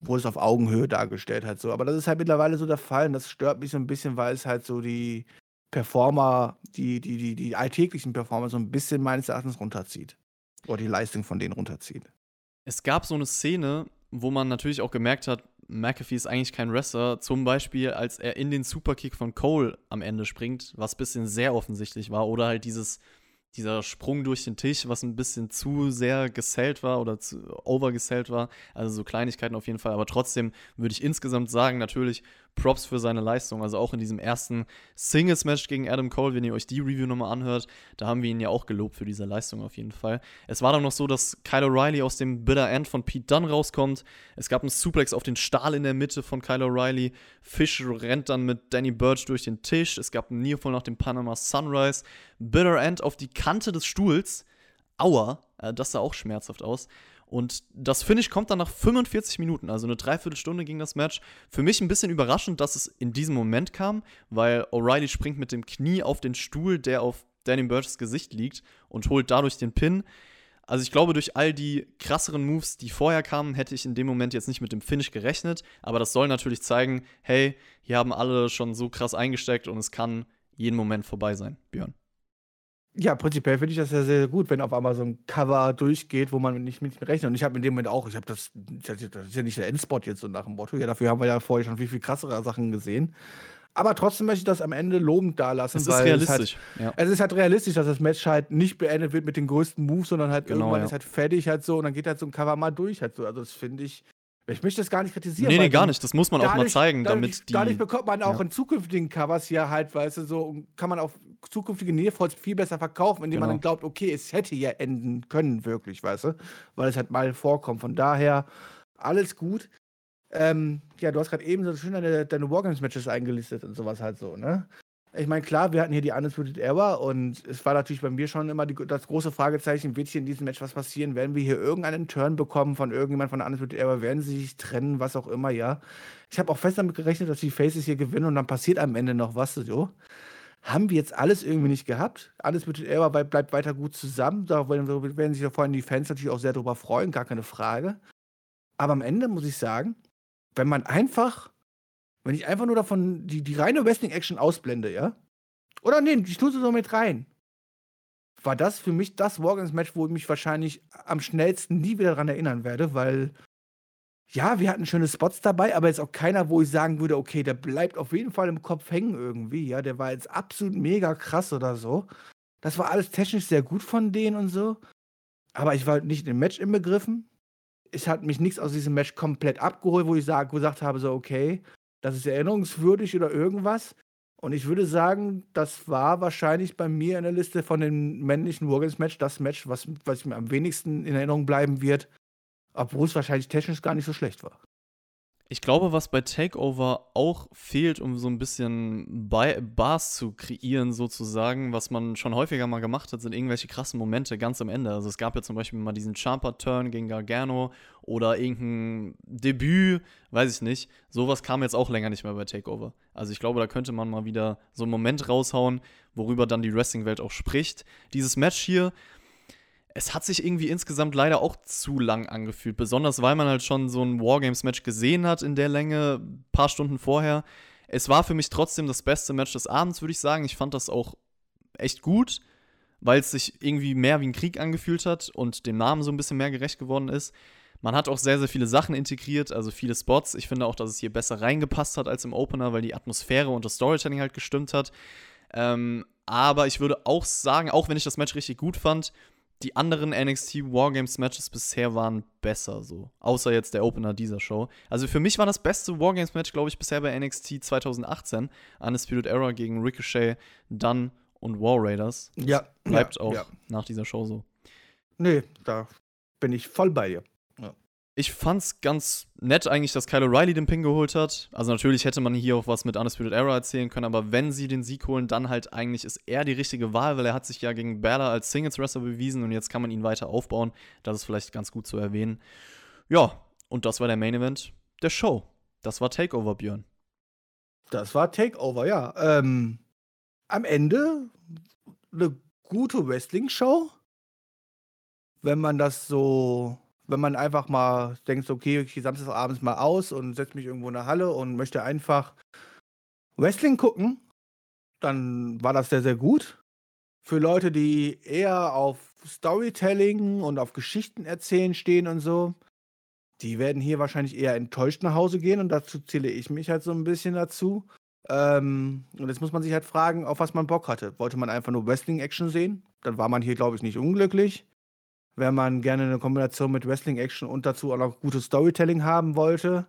wurdest auf Augenhöhe dargestellt halt so. Aber das ist halt mittlerweile so der Fall und das stört mich so ein bisschen, weil es halt so die Performer, die, die, die, die alltäglichen Performer so ein bisschen meines Erachtens runterzieht. Oder die Leistung von denen runterzieht. Es gab so eine Szene, wo man natürlich auch gemerkt hat, McAfee ist eigentlich kein Wrestler. Zum Beispiel, als er in den Superkick von Cole am Ende springt, was ein bisschen sehr offensichtlich war. Oder halt dieses dieser Sprung durch den Tisch, was ein bisschen zu sehr gesellt war oder zu overgesellt war. Also so Kleinigkeiten auf jeden Fall. Aber trotzdem würde ich insgesamt sagen, natürlich Props für seine Leistung. Also auch in diesem ersten Singles-Match gegen Adam Cole, wenn ihr euch die Review nochmal anhört, da haben wir ihn ja auch gelobt für diese Leistung auf jeden Fall. Es war dann noch so, dass Kyle O'Reilly aus dem Bitter End von Pete Dunne rauskommt. Es gab einen Suplex auf den Stahl in der Mitte von Kyle O'Reilly. Fish rennt dann mit Danny Birch durch den Tisch. Es gab einen Nearfall nach dem Panama Sunrise. Bitter End auf die Kante des Stuhls. Aua, äh, das sah auch schmerzhaft aus. Und das Finish kommt dann nach 45 Minuten, also eine Dreiviertelstunde ging das Match. Für mich ein bisschen überraschend, dass es in diesem Moment kam, weil O'Reilly springt mit dem Knie auf den Stuhl, der auf Danny Birches Gesicht liegt und holt dadurch den Pin. Also ich glaube, durch all die krasseren Moves, die vorher kamen, hätte ich in dem Moment jetzt nicht mit dem Finish gerechnet. Aber das soll natürlich zeigen, hey, hier haben alle schon so krass eingesteckt und es kann jeden Moment vorbei sein, Björn. Ja, prinzipiell finde ich das ja sehr gut, wenn auf einmal so ein Cover durchgeht, wo man nicht mit rechnet. Und ich habe in dem Moment auch, ich habe das, das ist ja nicht der Endspot jetzt so nach dem Motto. Ja, dafür haben wir ja vorher schon viel, viel krassere Sachen gesehen. Aber trotzdem möchte ich das am Ende lobend dalassen. Es ist realistisch. Es, halt, ja. es ist halt realistisch, dass das Match halt nicht beendet wird mit den größten Moves, sondern halt genau, irgendwann ja. ist halt fertig halt so und dann geht halt so ein Cover mal durch halt so. Also das finde ich, ich möchte das gar nicht kritisieren. Nee, nee, gar nicht. Das muss man dadurch, auch mal zeigen, dadurch, damit die. Dadurch bekommt man auch ja. in zukünftigen Covers ja halt, weißt du, so kann man auch zukünftige Nearfalls viel besser verkaufen, indem genau. man dann glaubt, okay, es hätte ja enden können, wirklich, weißt du? Weil es halt mal vorkommt. Von daher, alles gut. Ähm, ja, du hast gerade eben so schön deine, deine Wargames-Matches eingelistet und sowas halt so, ne? Ich meine, klar, wir hatten hier die Undisputed Era und es war natürlich bei mir schon immer die, das große Fragezeichen, wird hier in diesem Match was passieren? Werden wir hier irgendeinen Turn bekommen von irgendjemand von der Undisputed Era? Werden sie sich trennen, was auch immer, ja? Ich habe auch fest damit gerechnet, dass die Faces hier gewinnen und dann passiert am Ende noch was, so. haben wir jetzt alles irgendwie nicht gehabt. Mit Era bleibt weiter gut zusammen. Da werden, sich da vorhin die Fans natürlich auch sehr drüber freuen, gar keine Frage. Aber am Ende muss ich sagen, wenn man einfach, wenn ich einfach nur davon die, die reine Wrestling-Action ausblende, ja? Oder nee, ich tue sie so mit rein. War das für mich das Wargames-Match, wo ich mich wahrscheinlich am schnellsten nie wieder daran erinnern werde, weil ja, wir hatten schöne Spots dabei, aber jetzt auch keiner, wo ich sagen würde, okay, der bleibt auf jeden Fall im Kopf hängen irgendwie. Ja, der war jetzt absolut mega krass oder so. Das war alles technisch sehr gut von denen und so. Aber ich war nicht im Match inbegriffen. Es hat mich nichts aus diesem Match komplett abgeholt, wo ich sag, gesagt habe, so, okay, das ist erinnerungswürdig oder irgendwas. Und ich würde sagen, das war wahrscheinlich bei mir in der Liste von den männlichen Wargames-Match das Match, was, was mir am wenigsten in Erinnerung bleiben wird, obwohl es wahrscheinlich technisch gar nicht so schlecht war. Ich glaube, was bei Takeover auch fehlt, um so ein bisschen Bars zu kreieren, sozusagen, was man schon häufiger mal gemacht hat, sind irgendwelche krassen Momente ganz am Ende. Also es gab ja zum Beispiel mal diesen Champa-Turn gegen Gargano oder irgendein Debüt, weiß ich nicht. Sowas kam jetzt auch länger nicht mehr bei Takeover. Also ich glaube, da könnte man mal wieder so einen Moment raushauen, worüber dann die Wrestling-Welt auch spricht. Dieses Match hier, es hat sich irgendwie insgesamt leider auch zu lang angefühlt. Besonders weil man halt schon so ein Wargames-Match gesehen hat in der Länge, ein paar Stunden vorher. Es war für mich trotzdem das beste Match des Abends, würde ich sagen. Ich fand das auch echt gut, weil es sich irgendwie mehr wie ein Krieg angefühlt hat und dem Namen so ein bisschen mehr gerecht geworden ist. Man hat auch sehr, sehr viele Sachen integriert, also viele Spots. Ich finde auch, dass es hier besser reingepasst hat als im Opener, weil die Atmosphäre und das Storytelling halt gestimmt hat. Ähm, aber ich würde auch sagen, auch wenn ich das Match richtig gut fand, die anderen NXT Wargames Matches bisher waren besser so. Außer jetzt der Opener dieser Show. Also für mich war das beste Wargames Match, glaube ich, bisher bei NXT 2018. Undisputed Era gegen Ricochet, Dunn und War Raiders. Das ja. Bleibt ja, auch ja. nach dieser Show so. Nee, da bin ich voll bei dir. Ich fand's ganz nett eigentlich, dass Kyle O'Reilly den Pin geholt hat. Also natürlich hätte man hier auch was mit Undisputed Era erzählen können, aber wenn sie den Sieg holen, dann halt eigentlich ist er die richtige Wahl, weil er hat sich ja gegen Balor als Singles Wrestler bewiesen und jetzt kann man ihn weiter aufbauen. Das ist vielleicht ganz gut zu erwähnen. Ja, und das war der Main Event der Show. Das war Takeover, Björn. Das war Takeover, ja. Ähm, am Ende eine gute Wrestling-Show. Wenn man das so wenn man einfach mal denkt, okay, ich gehe samstagsabends mal aus und setze mich irgendwo in der Halle und möchte einfach Wrestling gucken, dann war das sehr, sehr gut. Für Leute, die eher auf Storytelling und auf Geschichten erzählen stehen und so, die werden hier wahrscheinlich eher enttäuscht nach Hause gehen und dazu zähle ich mich halt so ein bisschen dazu. Ähm, und jetzt muss man sich halt fragen, auf was man Bock hatte. Wollte man einfach nur Wrestling-Action sehen? Dann war man hier, glaube ich, nicht unglücklich wenn man gerne eine Kombination mit Wrestling-Action und dazu auch noch gutes Storytelling haben wollte,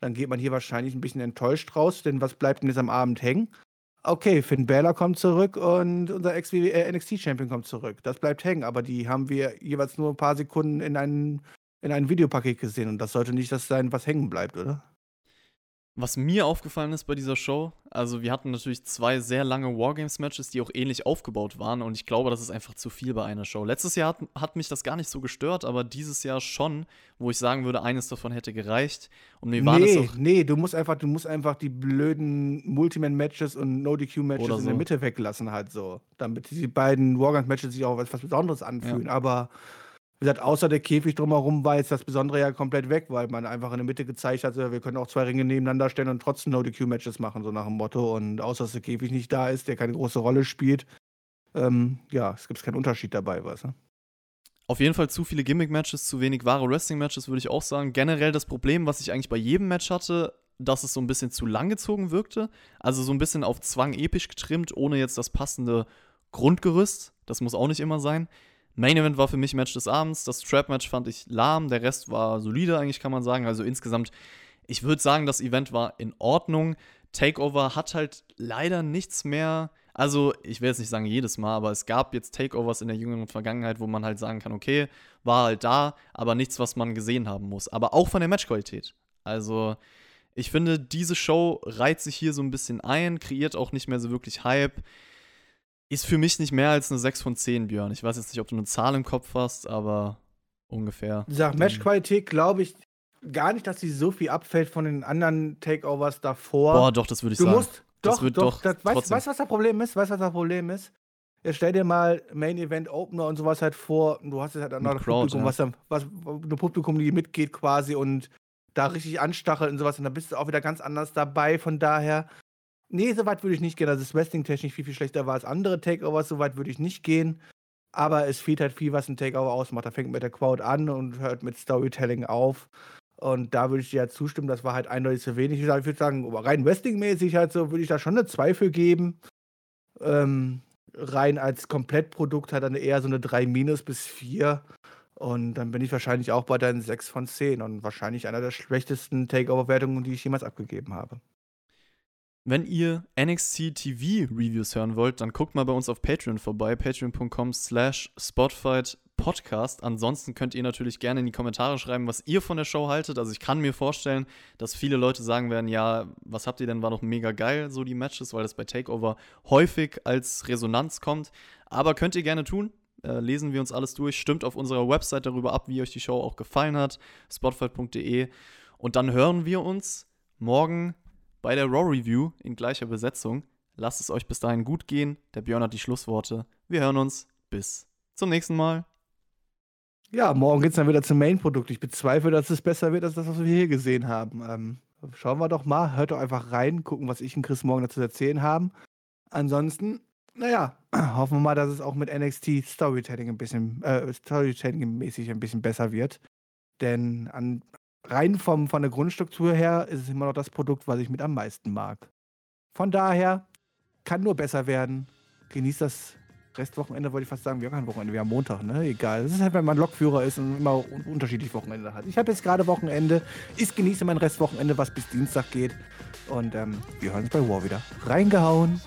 dann geht man hier wahrscheinlich ein bisschen enttäuscht raus, denn was bleibt denn jetzt am Abend hängen? Okay, Finn Balor kommt zurück und unser äh, NXT-Champion kommt zurück. Das bleibt hängen, aber die haben wir jeweils nur ein paar Sekunden in ein, in ein Videopaket gesehen und das sollte nicht das sein, was hängen bleibt, oder? Was mir aufgefallen ist bei dieser Show, also wir hatten natürlich zwei sehr lange Wargames-Matches, die auch ähnlich aufgebaut waren und ich glaube, das ist einfach zu viel bei einer Show. Letztes Jahr hat, hat, mich das gar nicht so gestört, aber dieses Jahr schon, wo ich sagen würde, eines davon hätte gereicht. Und mir war nee, das auch nee, du musst einfach, du musst einfach die blöden Multiman-Matches und No-DQ-Matches so. in der Mitte weglassen halt so, damit die beiden Wargames-Matches sich auch als was Besonderes anfühlen, ja. aber wie gesagt, außer der Käfig drumherum war jetzt das Besondere ja komplett weg, weil man einfach in der Mitte gezeigt hat, wir können auch zwei Ringe nebeneinander stellen und trotzdem No-DQ-Matches machen, so nach dem Motto. Und außer dass der Käfig nicht da ist, der keine große Rolle spielt, ähm, ja, es gibt keinen Unterschied dabei, was. Ne? Auf jeden Fall zu viele Gimmick-Matches, zu wenig wahre Wrestling-Matches, würde ich auch sagen. Generell das Problem, was ich eigentlich bei jedem Match hatte, dass es so ein bisschen zu lang gezogen wirkte. Also so ein bisschen auf Zwang episch getrimmt, ohne jetzt das passende Grundgerüst. Das muss auch nicht immer sein. Main Event war für mich Match des Abends. Das Trap-Match fand ich lahm. Der Rest war solide, eigentlich kann man sagen. Also insgesamt, ich würde sagen, das Event war in Ordnung. Takeover hat halt leider nichts mehr. Also, ich will jetzt nicht sagen jedes Mal, aber es gab jetzt Takeovers in der jüngeren Vergangenheit, wo man halt sagen kann, okay, war halt da, aber nichts, was man gesehen haben muss. Aber auch von der Matchqualität. Also, ich finde, diese Show reiht sich hier so ein bisschen ein, kreiert auch nicht mehr so wirklich Hype ist für mich nicht mehr als eine 6 von 10, Björn. Ich weiß jetzt nicht, ob du eine Zahl im Kopf hast, aber ungefähr. Ich sag, Matchqualität glaube ich gar nicht, dass sie so viel abfällt von den anderen Takeovers davor. Boah, doch, das würde ich du sagen. Musst, das wird doch, das, weißt, du, was das Problem ist? Weißt du, was das Problem ist? Jetzt stell dir mal Main Event Opener und sowas halt vor. Du hast jetzt halt ein Publikum, ja. was dann, was, ein Publikum, die mitgeht quasi und da richtig anstachelt und sowas. Und dann bist du auch wieder ganz anders dabei. Von daher, nee, so weit würde ich nicht gehen. Also das Wrestling-technisch viel, viel schlechter war als andere Takeovers. So weit würde ich nicht gehen. Aber es fehlt halt viel, was ein Takeover ausmacht. Da fängt mit der Crowd an und hört mit Storytelling auf. Und da würde ich dir ja zustimmen, das war halt eindeutig zu wenig. Ich würde sagen, rein Wrestling-mäßig halt so, würde ich da schon eine Zweifel geben. Ähm, rein als Komplettprodukt hat dann eher so eine 3 minus bis 4. Und dann bin ich wahrscheinlich auch bei deinen 6 von 10 und wahrscheinlich einer der schlechtesten Takeover-Wertungen, die ich jemals abgegeben habe. Wenn ihr NXT TV Reviews hören wollt, dann guckt mal bei uns auf Patreon vorbei, patreon.com slash spotfight podcast. Ansonsten könnt ihr natürlich gerne in die Kommentare schreiben, was ihr von der Show haltet. Also ich kann mir vorstellen, dass viele Leute sagen werden, ja, was habt ihr denn, war doch mega geil, so die Matches, weil das bei Takeover häufig als Resonanz kommt. Aber könnt ihr gerne tun. Äh, lesen wir uns alles durch, stimmt auf unserer Website darüber ab, wie euch die Show auch gefallen hat, spotfight.de. Und dann hören wir uns morgen bei der Raw Review in gleicher Besetzung. Lasst es euch bis dahin gut gehen. Der Björn hat die Schlussworte. Wir hören uns. Bis zum nächsten Mal. Ja, morgen geht es dann wieder zum Main-Produkt. Ich bezweifle, dass es besser wird als das, was wir hier gesehen haben. Ähm, schauen wir doch mal. Hört doch einfach rein, gucken, was ich und Chris morgen dazu erzählen haben. Ansonsten, naja, hoffen wir mal, dass es auch mit NXT Storytelling ein bisschen, äh, Storytelling-mäßig ein bisschen besser wird. Denn an, rein vom, von der Grundstruktur her ist es immer noch das Produkt, was ich mit am meisten mag. Von daher kann nur besser werden. Genießt das Restwochenende, wollte ich fast sagen. Wir haben kein Wochenende, wir haben Montag, ne? Egal. Das ist halt, wenn man Lokführer ist und immer un unterschiedlich Wochenende hat. Ich habe jetzt gerade Wochenende. Ich genieße mein Restwochenende, was bis Dienstag geht. Und ähm, wir hören uns bei War wieder. Reingehauen.